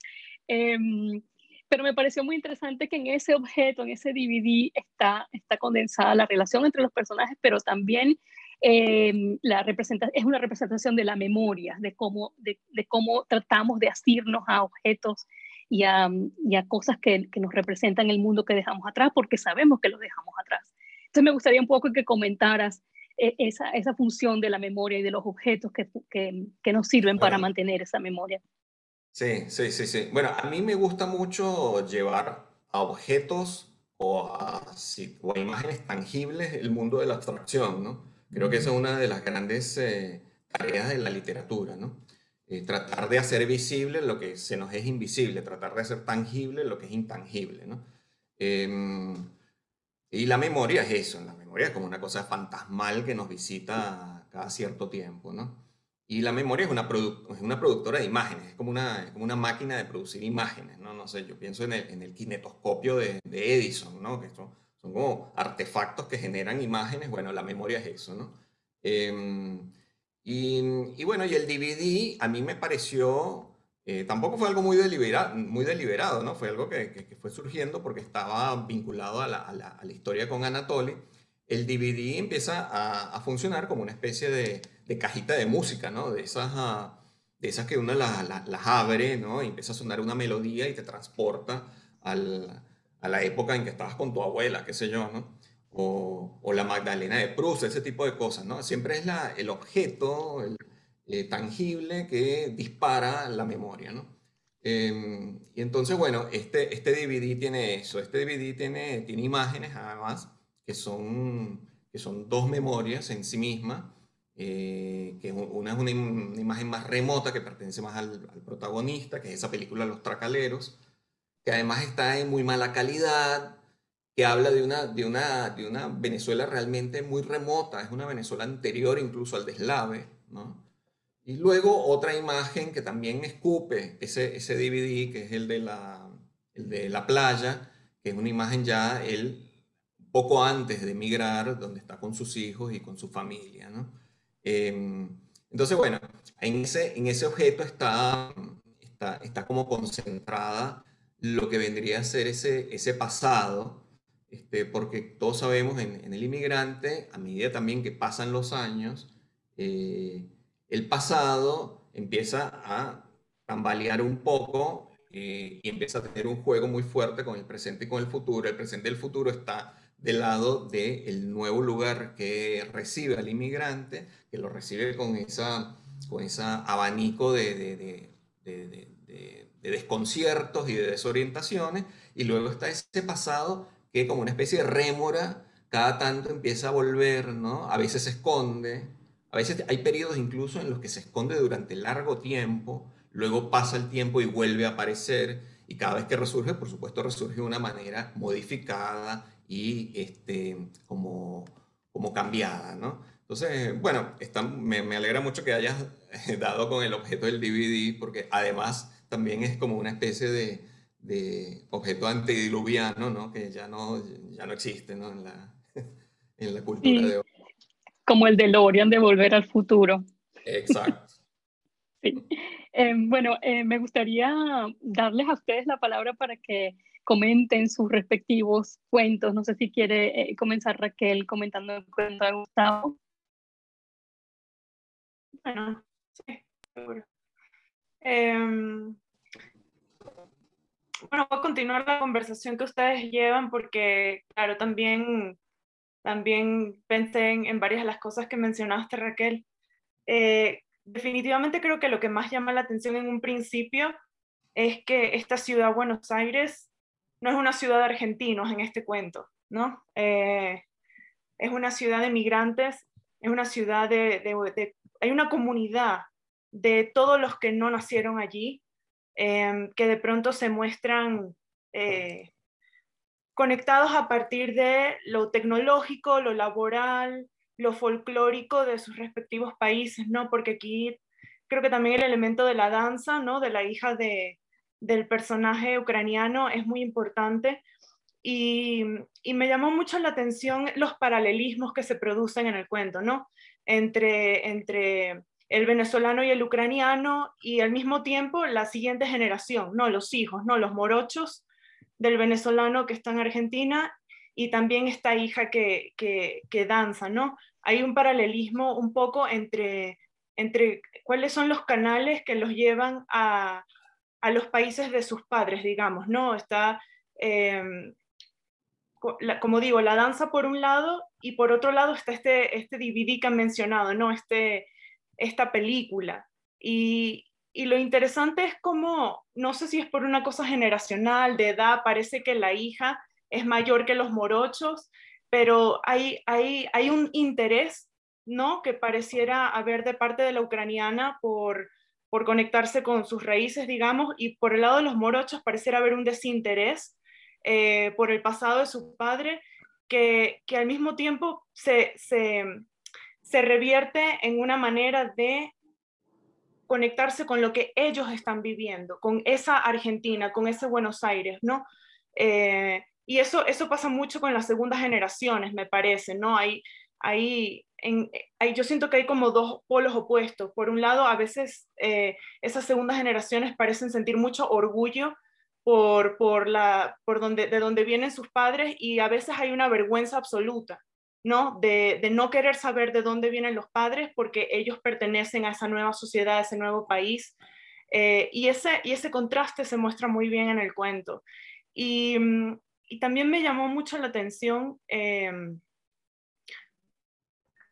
Em, pero me pareció muy interesante que en ese objeto, en ese DVD, está, está condensada la relación entre los personajes, pero también eh, la es una representación de la memoria, de cómo, de, cómo tratamos de asirnos a objetos y a, cosas que, nos representan el mundo que dejamos atrás, porque sabemos que lo dejamos atrás. Entonces me gustaría un poco que comentaras eh, esa, esa, función de la memoria y de los objetos que, que, nos sirven para mantener esa memoria. Sí, sí, sí, sí. Bueno, a mí me gusta mucho llevar a objetos o a, o a imágenes tangibles el mundo de la abstracción, ¿no? Creo que esa es una de las grandes eh, tareas de la literatura, ¿no? Eh, tratar de hacer visible lo que se nos es invisible, tratar de hacer tangible lo que es intangible, ¿no? Em, y la memoria es eso, la memoria es como una cosa fantasmal que nos visita cada cierto tiempo, ¿no? Y la memoria es una, es una productora de imágenes, es como una, como una máquina de producir imágenes, ¿no? No sé, yo pienso en el, en el kinetoscopio de, de Edison, ¿no? Que esto, son como artefactos que generan imágenes, bueno, la memoria es eso, ¿no? Em, y, bueno, y el DVD a mí me pareció, eh, tampoco fue algo muy, deliberado, muy deliberado, ¿no? Fue algo que, que, fue surgiendo porque estaba vinculado a la, a la, a la historia con Anatoly. El DVD empieza a, a, funcionar como una especie de, de, cajita de música, ¿no? De esas, ah, de esas que uno las, las abre, ¿no? Y empieza a sonar una melodía y te transporta a la época en que estabas con tu abuela, qué sé yo, ¿no? O, la Magdalena de Proust, ese tipo de cosas, ¿no? Siempre es el objeto el, eh, tangible que dispara la memoria, ¿no? Em, y entonces, bueno, este, este DVD tiene eso, este DVD tiene, tiene imágenes además que son, que son dos memorias en sí mismas, eh, que una es una, imagen más remota que pertenece más al, al protagonista, que es esa película Los Tracaleros, que además está en muy mala calidad, que habla de una, de una, de una Venezuela realmente muy remota, es una Venezuela anterior incluso al deslave, ¿no? Y luego otra imagen que también escupe ese, ese DVD, que es el de, la, el de la playa, que es una imagen ya él poco antes de emigrar, donde está con sus hijos y con su familia, ¿no? Em, entonces, bueno, en ese, en ese objeto está, está, está como concentrada lo que vendría a ser ese, ese pasado, este, porque todos sabemos en, el inmigrante, a medida también que pasan los años, eh, el pasado empieza a tambalear un poco eh, y empieza a tener un juego muy fuerte con el presente y con el futuro. El presente y el futuro está del lado del nuevo lugar que recibe al inmigrante, que lo recibe con esa, con esa abanico de, de, de de desconciertos y de desorientaciones, y luego está ese pasado que como una especie de rémora, cada tanto empieza a volver, ¿no? A veces se esconde, a veces hay periodos incluso en los que se esconde durante largo tiempo, luego pasa el tiempo y vuelve a aparecer, y cada vez que resurge, por supuesto, resurge de una manera modificada y este, como, como cambiada, ¿no? Entonces, bueno, está, me, me alegra mucho que hayas dado con el objeto del DVD, porque además también es como una especie de, de objeto antediluviano, ¿no? Que ya no, ya no existe, ¿no? En la, en la cultura de hoy. Como el de Lorian de Volver al Futuro. Exacto. sí, Eh, bueno, eh, me gustaría darles a ustedes la palabra para que comenten sus respectivos cuentos. No sé si quiere comenzar Raquel comentando el cuento de Gustavo. Bueno, sí, seguro. Em, bueno, voy a continuar la conversación que ustedes llevan porque, claro, también, también pensé en, varias de las cosas que mencionaste, Raquel. Eh, definitivamente creo que lo que más llama la atención en un principio es que esta ciudad, Buenos Aires, no es una ciudad de argentinos en este cuento, ¿no? Eh, es una ciudad de migrantes, es una ciudad de, hay una comunidad de todos los que no nacieron allí, Em, que de pronto se muestran eh, conectados a partir de lo tecnológico, lo laboral, lo folclórico de sus respectivos países, ¿no? Porque aquí creo que también el elemento de la danza, ¿no? De la hija de, del personaje ucraniano es muy importante. Y, y, me llamó mucho la atención los paralelismos que se producen en el cuento, ¿no? Entre, entre el venezolano y el ucraniano y al mismo tiempo la siguiente generación, no los hijos, no los morochos del venezolano que está en Argentina y también esta hija que, que, danza, ¿no? Hay un paralelismo un poco entre, entre cuáles son los canales que los llevan a, a los países de sus padres, digamos, ¿no? Está, em, como digo, la danza por un lado y por otro lado está este, este DVD que han mencionado, ¿no? Este, esta película. Y, lo interesante es como, no sé si es por una cosa generacional, de edad, parece que la hija es mayor que los morochos, pero hay, hay, hay un interés, ¿no? Que pareciera haber de parte de la ucraniana por, por conectarse con sus raíces, digamos, y por el lado de los morochos pareciera haber un desinterés eh, por el pasado de su padre, que, que al mismo tiempo se, se, se revierte en una manera de conectarse con lo que ellos están viviendo, con esa Argentina, con ese Buenos Aires, ¿no? Eh, y eso, eso pasa mucho con las segundas generaciones, me parece, ¿no? Hay, hay, en, hay, yo siento que hay como dos polos opuestos. Por un lado, a veces eh, esas segundas generaciones parecen sentir mucho orgullo por, por, la, por donde, de donde vienen sus padres y a veces hay una vergüenza absoluta. ¿no? De, no querer saber de dónde vienen los padres porque ellos pertenecen a esa nueva sociedad, a ese nuevo país. Eh, y, ese, y ese contraste se muestra muy bien en el cuento. Y, mm, también me llamó mucho la atención eh,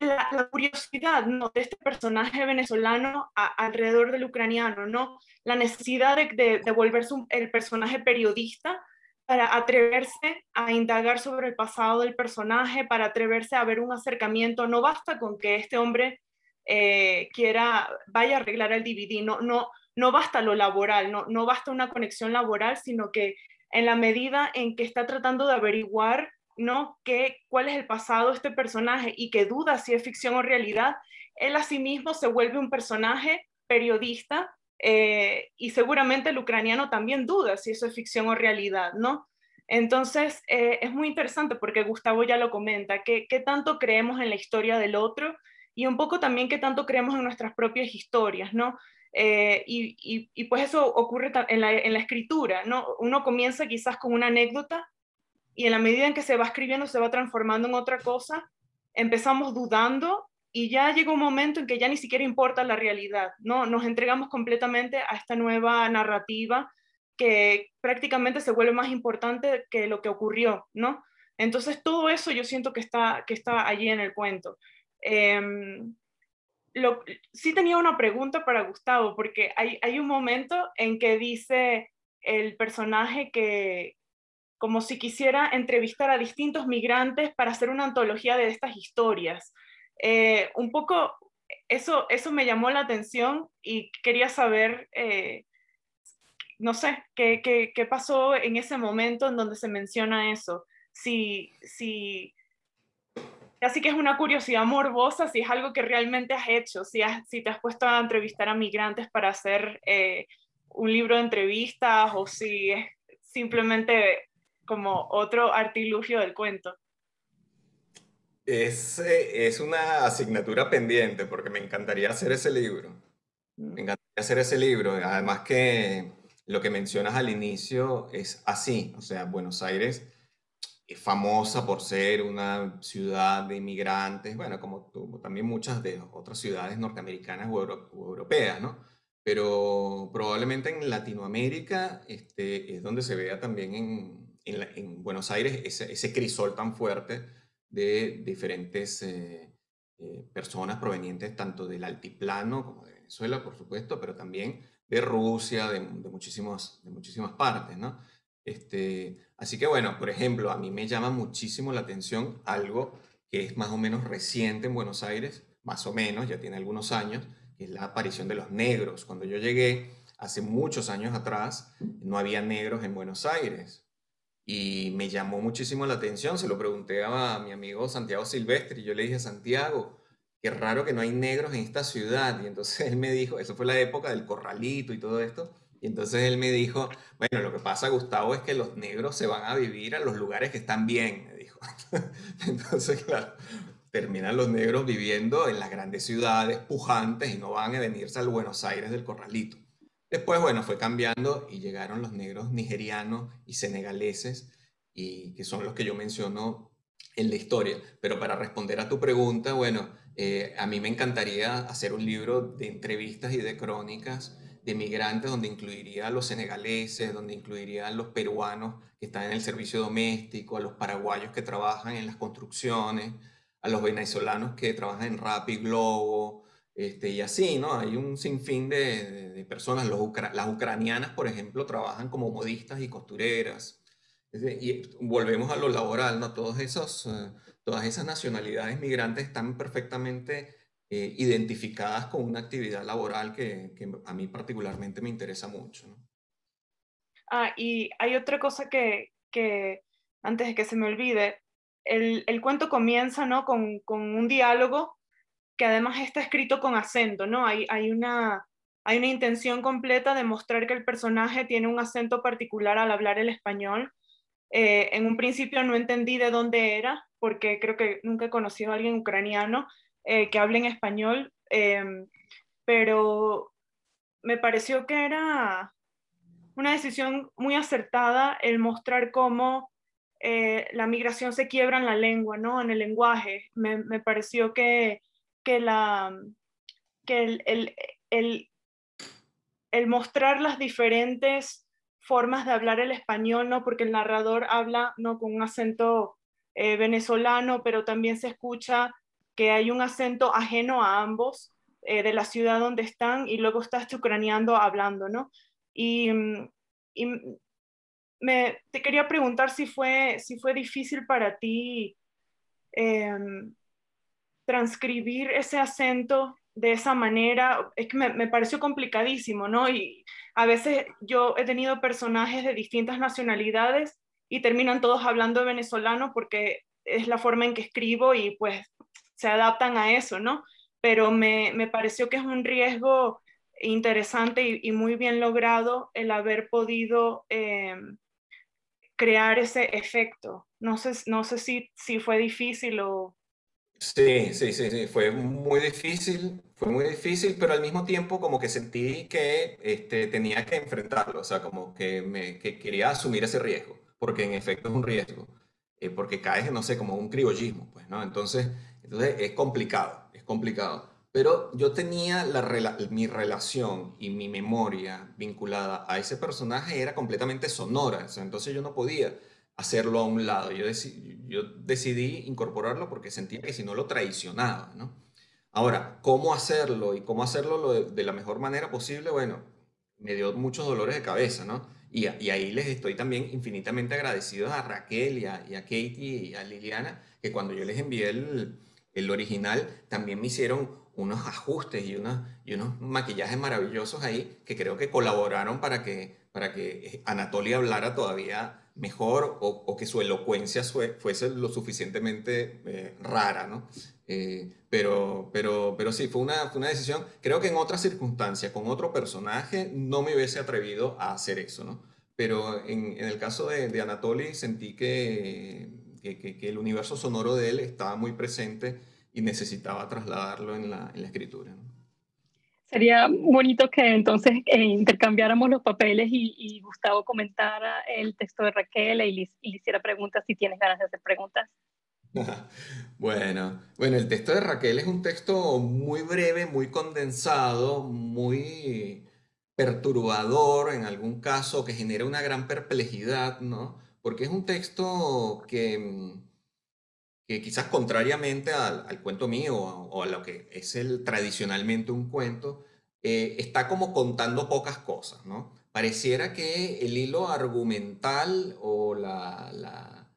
la, curiosidad ¿no? de este personaje venezolano alrededor del ucraniano, ¿no? la necesidad de, de, volverse el personaje periodista para atreverse a indagar sobre el pasado del personaje, para atreverse a ver un acercamiento. No basta con que este hombre eh, quiera, vaya a arreglar el DVD, no, no, no basta lo laboral, no, no basta una conexión laboral, sino que en la medida en que está tratando de averiguar ¿no? ¿Qué, cuál es el pasado de este personaje y que duda si es ficción o realidad, él a sí mismo se vuelve un personaje periodista eh, y seguramente el ucraniano también duda si eso es ficción o realidad, ¿no? Entonces, eh, es muy interesante porque Gustavo ya lo comenta, ¿qué, ¿qué, tanto creemos en la historia del otro y un poco también qué tanto creemos en nuestras propias historias, ¿no? Eh, y, y, pues eso ocurre en la, en la, escritura, ¿no? Uno comienza quizás con una anécdota y en la medida en que se va escribiendo se va transformando en otra cosa, empezamos dudando y ya llega un momento en que ya ni siquiera importa la realidad, ¿no? Nos entregamos completamente a esta nueva narrativa que prácticamente se vuelve más importante que lo que ocurrió, ¿no? Entonces todo eso yo siento que está, que está allí en el cuento. Em, lo, sí tenía una pregunta para Gustavo, porque hay, hay un momento en que dice el personaje que como si quisiera entrevistar a distintos migrantes para hacer una antología de estas historias. Eh, un poco eso, eso me llamó la atención y quería saber, eh, no sé, ¿qué, qué, qué, pasó en ese momento en donde se menciona eso. Si, si, así que es una curiosidad morbosa, si es algo que realmente has hecho, si, si te has puesto a entrevistar a migrantes para hacer eh, un libro de entrevistas o si es simplemente como otro artilugio del cuento. Es, es una asignatura pendiente porque me encantaría hacer ese libro. Me mm. encantaría hacer ese libro. Además que lo que mencionas al inicio es así. O sea, Buenos Aires es famosa por ser una ciudad de inmigrantes, bueno, como, también muchas de otras ciudades norteamericanas o, europeas, ¿no? Pero probablemente en Latinoamérica este, es donde se vea también en, en, Buenos Aires ese, crisol tan fuerte de diferentes eh, eh, personas provenientes tanto del altiplano como de Venezuela, por supuesto, pero también de Rusia, de, de, de muchísimas partes, ¿no? Este, así que bueno, por ejemplo, a mí me llama muchísimo la atención algo que es más o menos reciente en Buenos Aires, más o menos, ya tiene algunos años, que es la aparición de los negros. Cuando yo llegué hace muchos años atrás, no había negros en Buenos Aires. Y me llamó muchísimo la atención, se lo pregunté a mi amigo Santiago Silvestre y yo le dije, Santiago, qué raro que no hay negros en esta ciudad. Y entonces él me dijo, eso fue la época del corralito y todo esto, y entonces él me dijo, bueno, lo que pasa, Gustavo, es que los negros se van a vivir a los lugares que están bien, me dijo. Entonces, claro, terminan los negros viviendo en las grandes ciudades pujantes y no van a venirse al Buenos Aires del Corralito. Después, bueno, fue cambiando y llegaron los negros nigerianos y senegaleses, y que son los que yo menciono en la historia. Pero para responder a tu pregunta, bueno, eh, a mí me encantaría hacer un libro de entrevistas y de crónicas de migrantes, donde incluiría a los senegaleses, donde incluiría a los peruanos que están en el servicio doméstico, a los paraguayos que trabajan en las construcciones, a los venezolanos que trabajan en Rappi Globo, este, y así, ¿no? Hay un sinfín de, personas. Los las ucranianas, por ejemplo, trabajan como modistas y costureras. y volvemos a lo laboral, ¿no? Todos esos, eh, todas esas nacionalidades migrantes están perfectamente eh, identificadas con una actividad laboral que, a mí particularmente me interesa mucho. Ah, y hay otra cosa que, antes de que se me olvide, el, cuento comienza ¿no? con, un diálogo que además está escrito con acento, ¿no? Hay, hay, una, hay una intención completa de mostrar que el personaje tiene un acento particular al hablar el español. Eh, en un principio no entendí de dónde era, porque creo que nunca he conocido a alguien ucraniano, eh, que hablen español, em, pero me pareció que era una decisión muy acertada el mostrar cómo eh, la migración se quiebra en la lengua, ¿no? en el lenguaje. Me, me pareció que, que, la, que el, el, el, el, mostrar las diferentes formas de hablar el español, ¿no? porque el narrador habla ¿no? con un acento eh, venezolano, pero también se escucha que hay un acento ajeno a ambos eh, de la ciudad donde están y luego está este ucraniano hablando, ¿no? Y, mm, me, te quería preguntar si fue, si fue difícil para ti em, transcribir ese acento de esa manera, es que me, pareció complicadísimo, ¿no? Y a veces yo he tenido personajes de distintas nacionalidades y terminan todos hablando venezolano porque es la forma en que escribo y pues se adaptan a eso, ¿no? Pero me, me pareció que es un riesgo interesante y, muy bien logrado el haber podido em, crear ese efecto. No sé, no sé si, si fue difícil o... Sí, sí, sí, sí, fue muy difícil, fue muy difícil, pero al mismo tiempo como que sentí que este, tenía que enfrentarlo, o sea, como que, me, que quería asumir ese riesgo, porque en efecto es un riesgo, eh, porque caes, no sé, como un criollismo, pues, ¿no? Entonces, entonces es complicado, es complicado. Pero yo tenía la, mi relación y mi memoria vinculada a ese personaje era completamente sonora. entonces yo no podía hacerlo a un lado. Yo, yo decidí incorporarlo porque sentía que si no lo traicionaba. ¿no? Ahora, ¿cómo hacerlo y cómo hacerlo de, la mejor manera posible? Bueno, me dio muchos dolores de cabeza, ¿no? Y, ahí les estoy también infinitamente agradecido a Raquel y a, y Katie y a Liliana, que cuando yo les envié el, el original, también me hicieron unos ajustes y, unos, y unos maquillajes maravillosos ahí que creo que colaboraron para que, para que Anatolia hablara todavía mejor o, que su elocuencia fuese lo suficientemente eh, rara, ¿no? Eh, pero, pero, pero sí, fue una, una decisión. Creo que en otras circunstancias, con otro personaje, no me hubiese atrevido a hacer eso, ¿no? Pero en, en el caso de, de Anatoly sentí que, que, el universo sonoro de él estaba muy presente y necesitaba trasladarlo en la, en la escritura. Sería bonito que entonces eh, intercambiáramos los papeles y, Gustavo comentara el texto de Raquel y le, hiciera preguntas si tienes ganas de hacer preguntas. Bueno, bueno, el texto de Raquel es un texto muy breve, muy condensado, muy perturbador en algún caso, que genera una gran perplejidad, ¿no? Porque es un texto que, que quizás contrariamente al, cuento mío o, a lo que es el tradicionalmente un cuento, eh, está como contando pocas cosas, ¿no? Pareciera que el hilo argumental o la, la,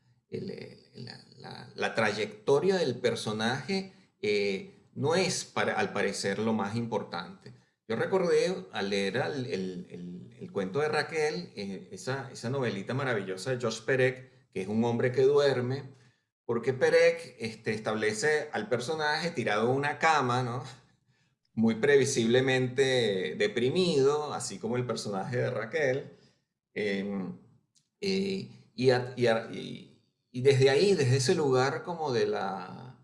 la, trayectoria del personaje eh, no es, para, al parecer, lo más importante. Yo recordé al leer el, el, cuento de Raquel, eh, esa, esa novelita maravillosa de Josh Perec, que es un hombre que duerme, porque Perec este, establece al personaje tirado en una cama, ¿no? muy previsiblemente deprimido, así como el personaje de Raquel. Em, eh, y, desde ahí, desde ese lugar como de la,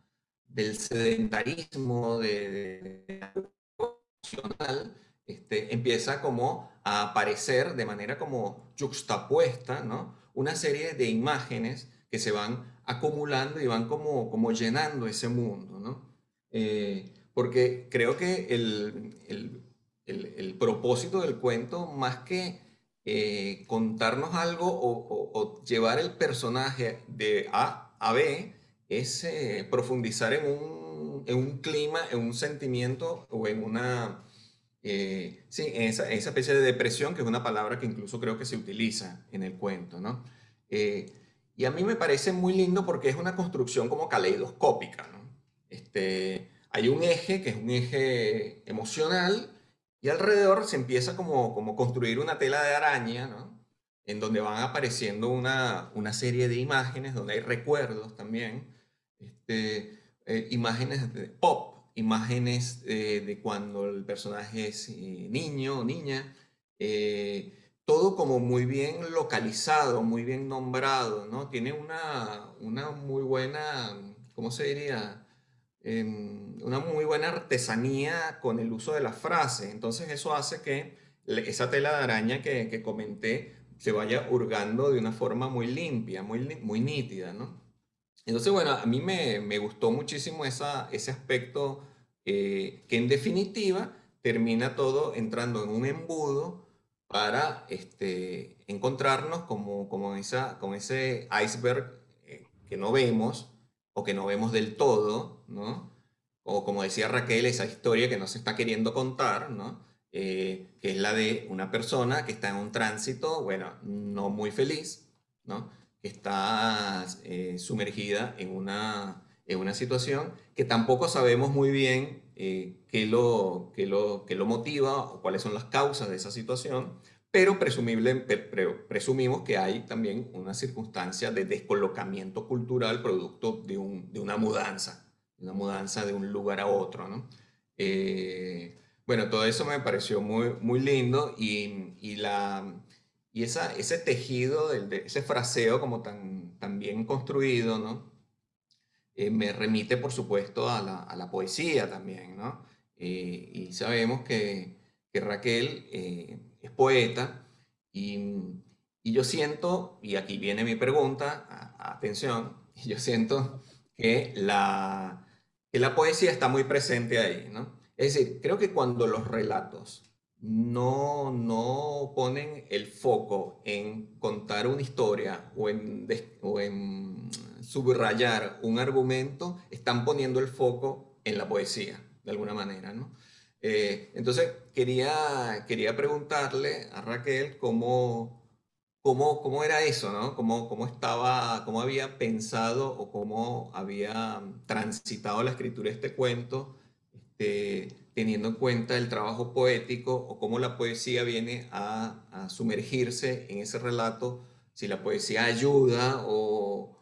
del sedentarismo, de, emocional, este, empieza como a aparecer de manera como juxtapuesta, ¿no? Una serie de imágenes que se van acumulando y van como, como llenando ese mundo, ¿no? Eh, porque creo que el, el, el, propósito del cuento, más que eh, contarnos algo o, llevar el personaje de A a B, es eh, profundizar en un, en un, clima, en un sentimiento o en una... Eh, sí, esa, esa, especie de depresión, que es una palabra que incluso creo que se utiliza en el cuento, ¿no? Y a mí me parece muy lindo porque es una construcción como caleidoscópica, ¿no? Este, hay un eje que es un eje emocional y alrededor se empieza como, como construir una tela de araña, ¿no? en donde van apareciendo una, una, serie de imágenes, donde hay recuerdos también, este, eh, imágenes de pop, imágenes eh, de cuando el personaje es eh, niño o niña, todo como muy bien localizado, muy bien nombrado, ¿no? Tiene una, una muy buena, ¿cómo se diría? Em, una muy buena artesanía con el uso de la frase. Entonces eso hace que esa tela de araña que, que comenté se vaya hurgando de una forma muy limpia, muy, muy nítida, ¿no? Entonces, bueno, a mí me, me gustó muchísimo esa, ese aspecto eh, que en definitiva termina todo entrando en un embudo para este, encontrarnos como, como esa, con ese iceberg eh, que no vemos, o que no vemos del todo, ¿no? O como decía Raquel, esa historia que no se está queriendo contar, ¿no? Eh, que es la de una persona que está en un tránsito, bueno, no muy feliz, ¿no? Que está eh, sumergida en una, en una situación que tampoco sabemos muy bien eh, qué, lo, qué, lo, qué lo motiva o cuáles son las causas de esa situación, pero presumible, presumimos que hay también una circunstancia de descolocamiento cultural producto de, un, de una mudanza, una mudanza de un lugar a otro. ¿no? Eh, bueno, todo eso me pareció muy, muy lindo y, y la, y esa, ese tejido, de, ese fraseo como tan, tan bien construido, ¿no? Eh, me remite, por supuesto, a la, a la poesía también, ¿no? Eh, y sabemos que, que Raquel es poeta y, yo siento, y aquí viene mi pregunta, atención, yo siento que la, que la poesía está muy presente ahí, ¿no? Es decir, creo que cuando los relatos no, no ponen el foco en contar una historia o en subrayar un argumento, están poniendo el foco en la poesía, de alguna manera, ¿no? Eh, entonces, quería, quería preguntarle a Raquel cómo, cómo, cómo era eso, ¿no? Cómo, cómo, estaba, cómo había pensado o cómo había transitado la escritura de este cuento, este, teniendo en cuenta el trabajo poético o cómo la poesía viene a, a sumergirse en ese relato, si la poesía ayuda o,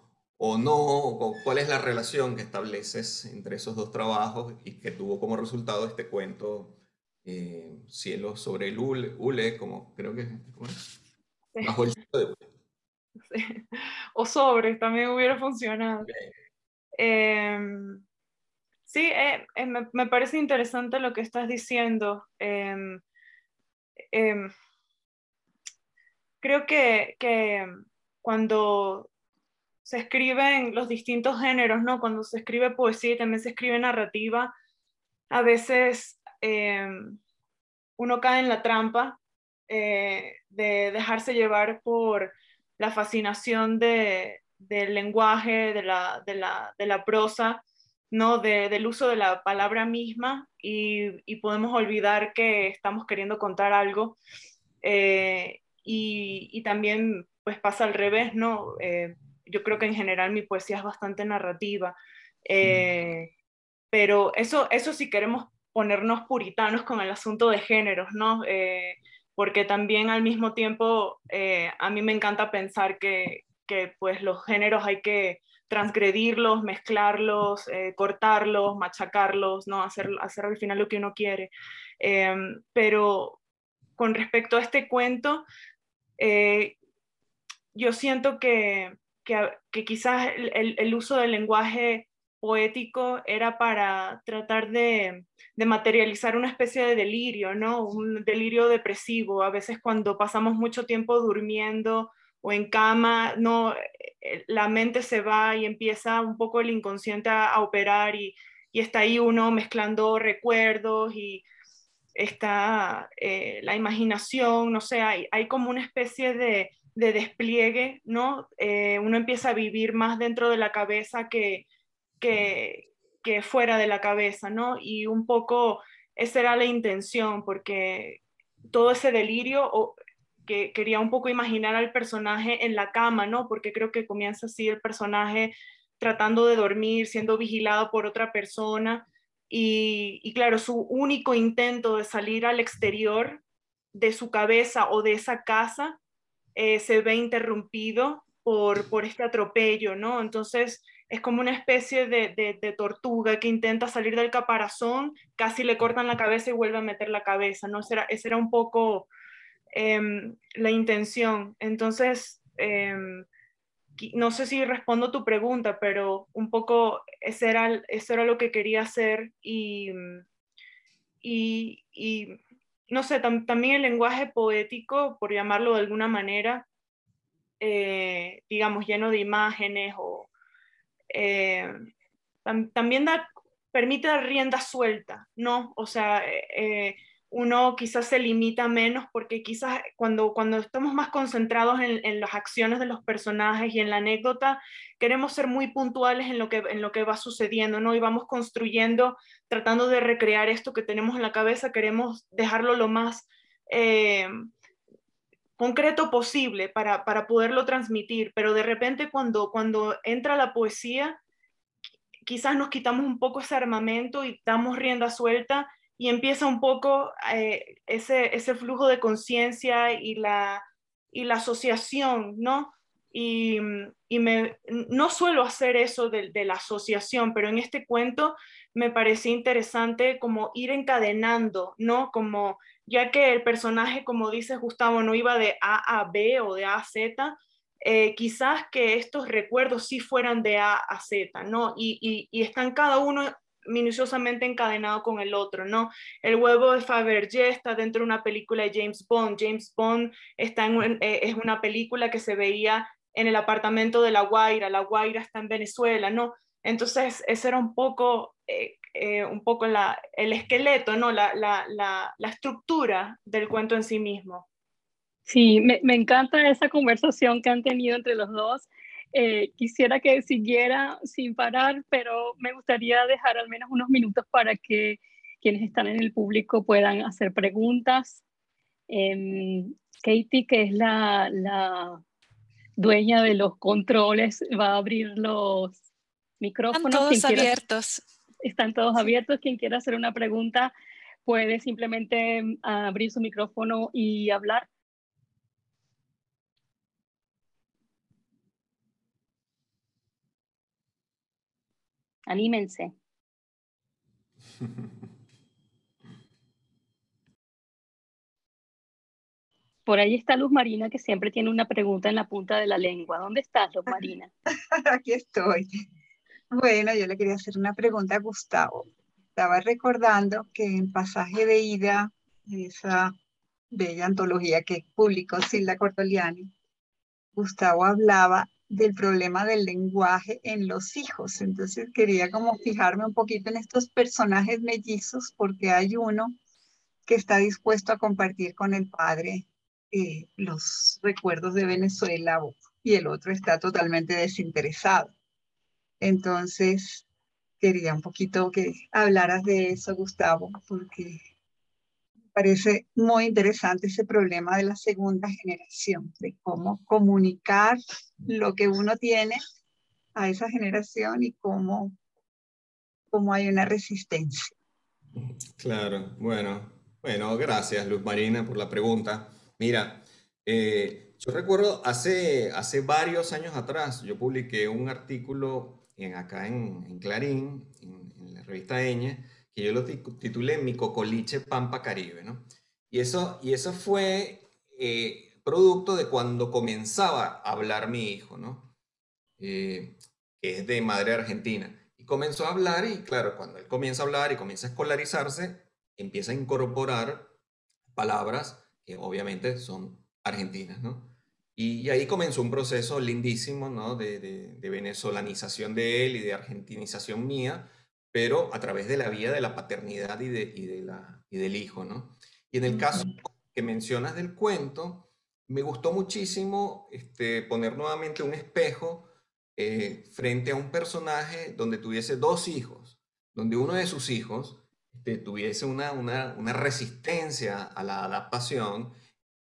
o no, cuál es la relación que estableces entre esos dos trabajos y que tuvo como resultado este cuento eh, Cielo sobre el hule, como creo que es, bajo el cielo de O sobre, también hubiera funcionado. Em, Sí, eh, eh, me, parece interesante lo que estás diciendo. Em, em, creo que, que, cuando se escriben los distintos géneros, ¿no? Cuando se escribe poesía y también se escribe narrativa, a veces em, uno cae en la trampa eh, de dejarse llevar por la fascinación de, del lenguaje, de la, de la, de la prosa, ¿no? del uso de la palabra misma y, podemos olvidar que estamos queriendo contar algo. Eh, y, también pues pasa al revés, ¿no? Eh, yo creo que en general mi poesía es bastante narrativa, eh, pero eso, eso si queremos ponernos puritanos con el asunto de géneros, ¿no? porque también al mismo tiempo a mí me encanta pensar que, que pues los géneros hay que transgredirlos, mezclarlos, eh, cortarlos, machacarlos, ¿no? Hacer, hacer al final lo que uno quiere. Em, pero con respecto a este cuento, eh, yo siento que, que, quizás el, uso del lenguaje poético era para tratar de, materializar una especie de delirio, ¿no? Un delirio depresivo. A veces cuando pasamos mucho tiempo durmiendo o en cama, no, eh, la mente se va y empieza un poco el inconsciente a, operar y, está ahí uno mezclando recuerdos y está eh, la imaginación, no sé, hay, como una especie de, despliegue, ¿no? Eh, uno empieza a vivir más dentro de la cabeza que, que, que fuera de la cabeza, ¿no? Y un poco esa era la intención, porque todo ese delirio que quería un poco imaginar al personaje en la cama, ¿no? Porque creo que comienza así el personaje tratando de dormir, siendo vigilado por otra persona. Y, claro, su único intento de salir al exterior de su cabeza o de esa casa eh, se ve interrumpido por, por este atropello, ¿no? Entonces es como una especie de, tortuga que intenta salir del caparazón, casi le cortan la cabeza y vuelve a meter la cabeza, ¿no? Ese era, era un poco Em, la intención. Entonces, em, no sé si respondo tu pregunta, pero un poco ese era, eso era lo que quería hacer y, y, no sé, también el lenguaje poético, por llamarlo de alguna manera, eh, digamos, lleno de imágenes o eh, también permite dar rienda suelta, ¿no? O sea, eh, uno quizás se limita menos porque quizás cuando, cuando estamos más concentrados en, las acciones de los personajes y en la anécdota, queremos ser muy puntuales en lo que, en lo que va sucediendo, ¿no? Y vamos construyendo, tratando de recrear esto que tenemos en la cabeza, queremos dejarlo lo más eh, concreto posible para, para, poderlo transmitir, pero de repente cuando, cuando entra la poesía, quizás nos quitamos un poco ese armamento y damos rienda suelta y empieza un poco eh, ese, ese, flujo de conciencia y la, y la asociación, ¿no? Y, y me, no suelo hacer eso de, de, la asociación, pero en este cuento me parecía interesante como ir encadenando, ¿no? Como ya que el personaje, como dice Gustavo, no iba de A a B o de A a Z, eh, quizás que estos recuerdos sí fueran de A a Z, ¿no? Y, y, y están cada uno minuciosamente encadenado con el otro, ¿no? El huevo de Fabergé está dentro de una película de James Bond. James Bond está en, eh, es una película que se veía en el apartamento de La Guaira. La Guaira está en Venezuela, ¿no? Entonces, ese era un poco, eh, eh, un poco la, el esqueleto, ¿no? La, la, la, estructura del cuento en sí mismo. Sí, me, me encanta esa conversación que han tenido entre los dos eh, quisiera que siguiera sin parar, pero me gustaría dejar al menos unos minutos para que quienes están en el público puedan hacer preguntas. Em, Katie, que es la, la, dueña de los controles, va a abrir los micrófonos. Están todos abiertos. Están todos abiertos. Quien quiera hacer una pregunta puede simplemente em, abrir su micrófono y hablar. Anímense. Por ahí está Luz Marina, que siempre tiene una pregunta en la punta de la lengua. ¿Dónde estás, Luz Marina? Aquí estoy. Bueno, yo le quería hacer una pregunta a Gustavo. Estaba recordando que en Pasaje de Ida, esa bella antología que publicó Silda Cortoliani, Gustavo hablaba del problema del lenguaje en los hijos. Entonces quería como fijarme un poquito en estos personajes mellizos porque hay uno que está dispuesto a compartir con el padre eh, los recuerdos de Venezuela y el otro está totalmente desinteresado. Entonces, quería un poquito que hablaras de eso, Gustavo, porque parece muy interesante ese problema de la segunda generación, de cómo comunicar lo que uno tiene a esa generación y cómo, cómo hay una resistencia. Claro, bueno, bueno, gracias Luz Marina por la pregunta. Mira, eh, yo recuerdo hace, hace varios años atrás, yo publiqué un artículo en, acá en, Clarín, en, la revista Eñe, que yo lo titulé Mi Cocoliche Pampa Caribe, ¿no? Y eso, y eso fue eh, producto de cuando comenzaba a hablar mi hijo, ¿no? Eh, que es de madre argentina. Y comenzó a hablar y claro, cuando él comienza a hablar y comienza a escolarizarse, empieza a incorporar palabras que obviamente son argentinas, ¿no? Y, ahí comenzó un proceso lindísimo, ¿no? De, de, venezolanización de él y de argentinización mía, pero a través de la vía de la paternidad y, de, y, de la, y del hijo, ¿no? Y en el caso que mencionas del cuento, me gustó muchísimo este, poner nuevamente un espejo eh, frente a un personaje donde tuviese dos hijos, donde uno de sus hijos este, tuviese una, una, una resistencia a la adaptación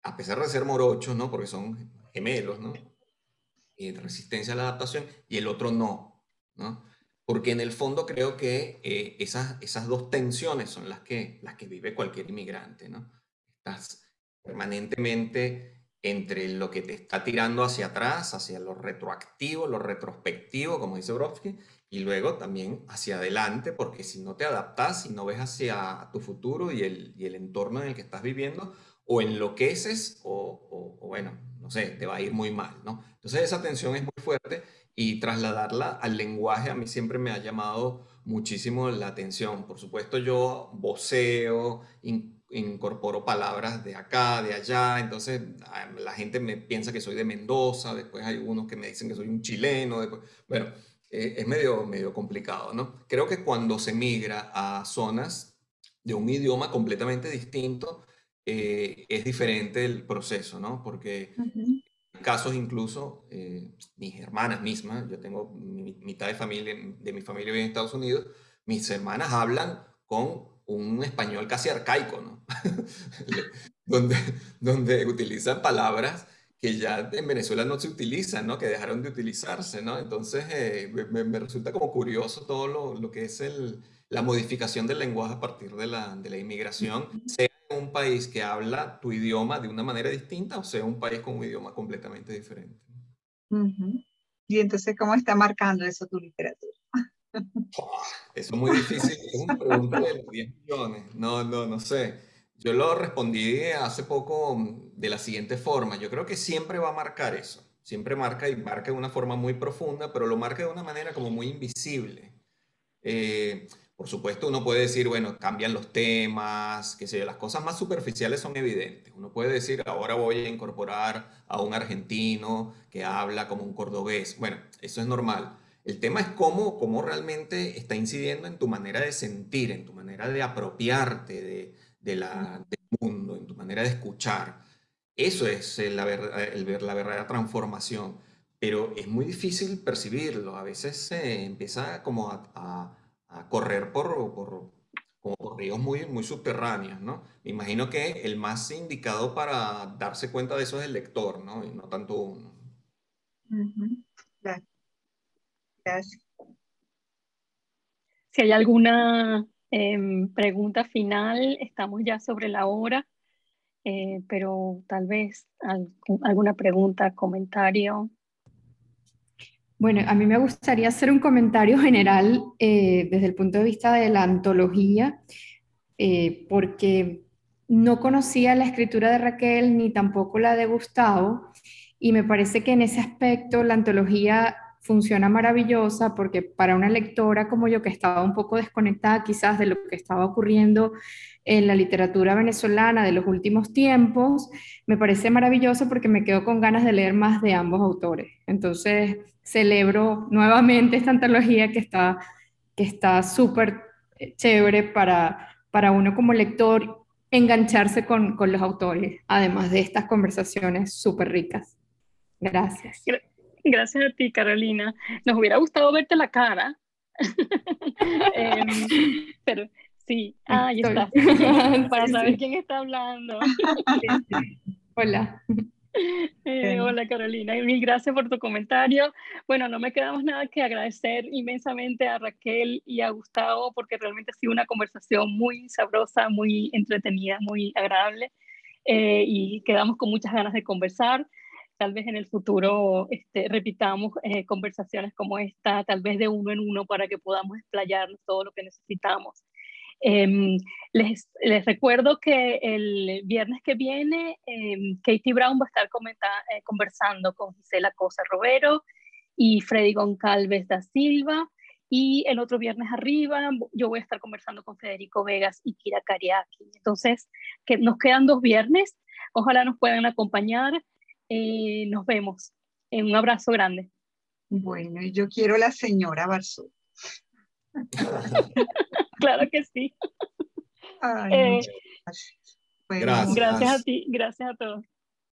a pesar de ser morochos, ¿no? Porque son gemelos, ¿no? Y resistencia a la adaptación, y el otro no, ¿no? Porque en el fondo creo que eh, esas, esas dos tensiones son las que, las que vive cualquier inmigrante, ¿no? Estás permanentemente entre lo que te está tirando hacia atrás, hacia lo retroactivo, lo retrospectivo, como dice Brodsky, y luego también hacia adelante, porque si no te adaptas, si no ves hacia tu futuro y el, y el entorno en el que estás viviendo, o enloqueces o, bueno, no sé, te va a ir muy mal, ¿no? Entonces esa tensión es muy fuerte y trasladarla al lenguaje a mí siempre me ha llamado muchísimo la atención. Por supuesto yo voceo, incorporo palabras de acá, de allá, entonces ah, la gente me piensa que soy de Mendoza, después hay unos que me dicen que soy un chileno, después, bueno, eh, es medio, medio complicado, ¿no? Creo que cuando se migra a zonas de un idioma completamente distinto, eh, es diferente el proceso, ¿no? Porque en casos incluso, eh, mis hermanas mismas, yo tengo mitad de familia, de mi familia vive en Estados Unidos, mis hermanas hablan con un español casi arcaico, ¿no? donde, donde utilizan palabras que ya en Venezuela no se utilizan, ¿no? Que dejaron de utilizarse, ¿no? Entonces eh, me, resulta como curioso todo lo, lo que es el, la modificación del lenguaje a partir de la, de la inmigración, sea un país que habla tu idioma de una manera distinta o sea un país con un idioma completamente diferente. Y entonces, ¿cómo está marcando eso tu literatura? eso es muy difícil, es una pregunta de los 10 millones. No, no, no sé. Yo lo respondí hace poco de la siguiente forma. Yo creo que siempre va a marcar eso. Siempre marca y marca de una forma muy profunda, pero lo marca de una manera como muy invisible. Eh, por supuesto, uno puede decir, bueno, cambian los temas, que sé las cosas más superficiales son evidentes. Uno puede decir, ahora voy a incorporar a un argentino que habla como un cordobés. Bueno, eso es normal. El tema es cómo, cómo realmente está incidiendo en tu manera de sentir, en tu manera de apropiarte de, de la, del mundo, en tu manera de escuchar. Eso es la, el, la verdadera transformación. Pero es muy difícil percibirlo. A veces se empieza como a a correr por, por, ríos muy, muy subterráneos, ¿no? Me imagino que el más indicado para darse cuenta de eso es el lector, ¿no? Y no tanto uno. Gracias. Si hay alguna em, pregunta final, estamos ya sobre la hora, eh, pero tal vez alguna pregunta, comentario. Bueno, a mí me gustaría hacer un comentario general eh, desde el punto de vista de la antología, eh, porque no conocía la escritura de Raquel ni tampoco la de Gustavo, y me parece que en ese aspecto la antología funciona maravillosa porque para una lectora como yo que estaba un poco desconectada quizás de lo que estaba ocurriendo en la literatura venezolana de los últimos tiempos, me parece maravilloso porque me quedo con ganas de leer más de ambos autores. Entonces, celebro nuevamente esta antología que está que está súper chévere para, para uno como lector engancharse con, con los autores, además de estas conversaciones súper ricas. Gracias. Gracias a ti, Carolina. Nos hubiera gustado verte la cara. Em, pero sí, ahí está. Para saber quién está hablando. Hola. Eh, hola Carolina, mil gracias por tu comentario. Bueno, no me quedamos nada que agradecer inmensamente a Raquel y a Gustavo porque realmente ha sido una conversación muy sabrosa, muy entretenida, muy agradable eh, y quedamos con muchas ganas de conversar tal vez en el futuro este, repitamos eh, conversaciones como esta, tal vez de uno en uno para que podamos explayarnos todo lo que necesitamos. Em, les, les, recuerdo que el viernes que viene eh, Katie Brown va a estar eh, conversando con Gisela Cosa Robero y Freddy Goncalves da Silva. Y el otro viernes arriba yo voy a estar conversando con Federico Vegas y Kira Kariaki. Entonces, que nos quedan dos viernes. Ojalá nos puedan acompañar. Eh, nos vemos. un abrazo grande. Bueno, y yo quiero la señora Barzú. claro que sí. Ay, eh, gracias. gracias a ti, gracias a todos.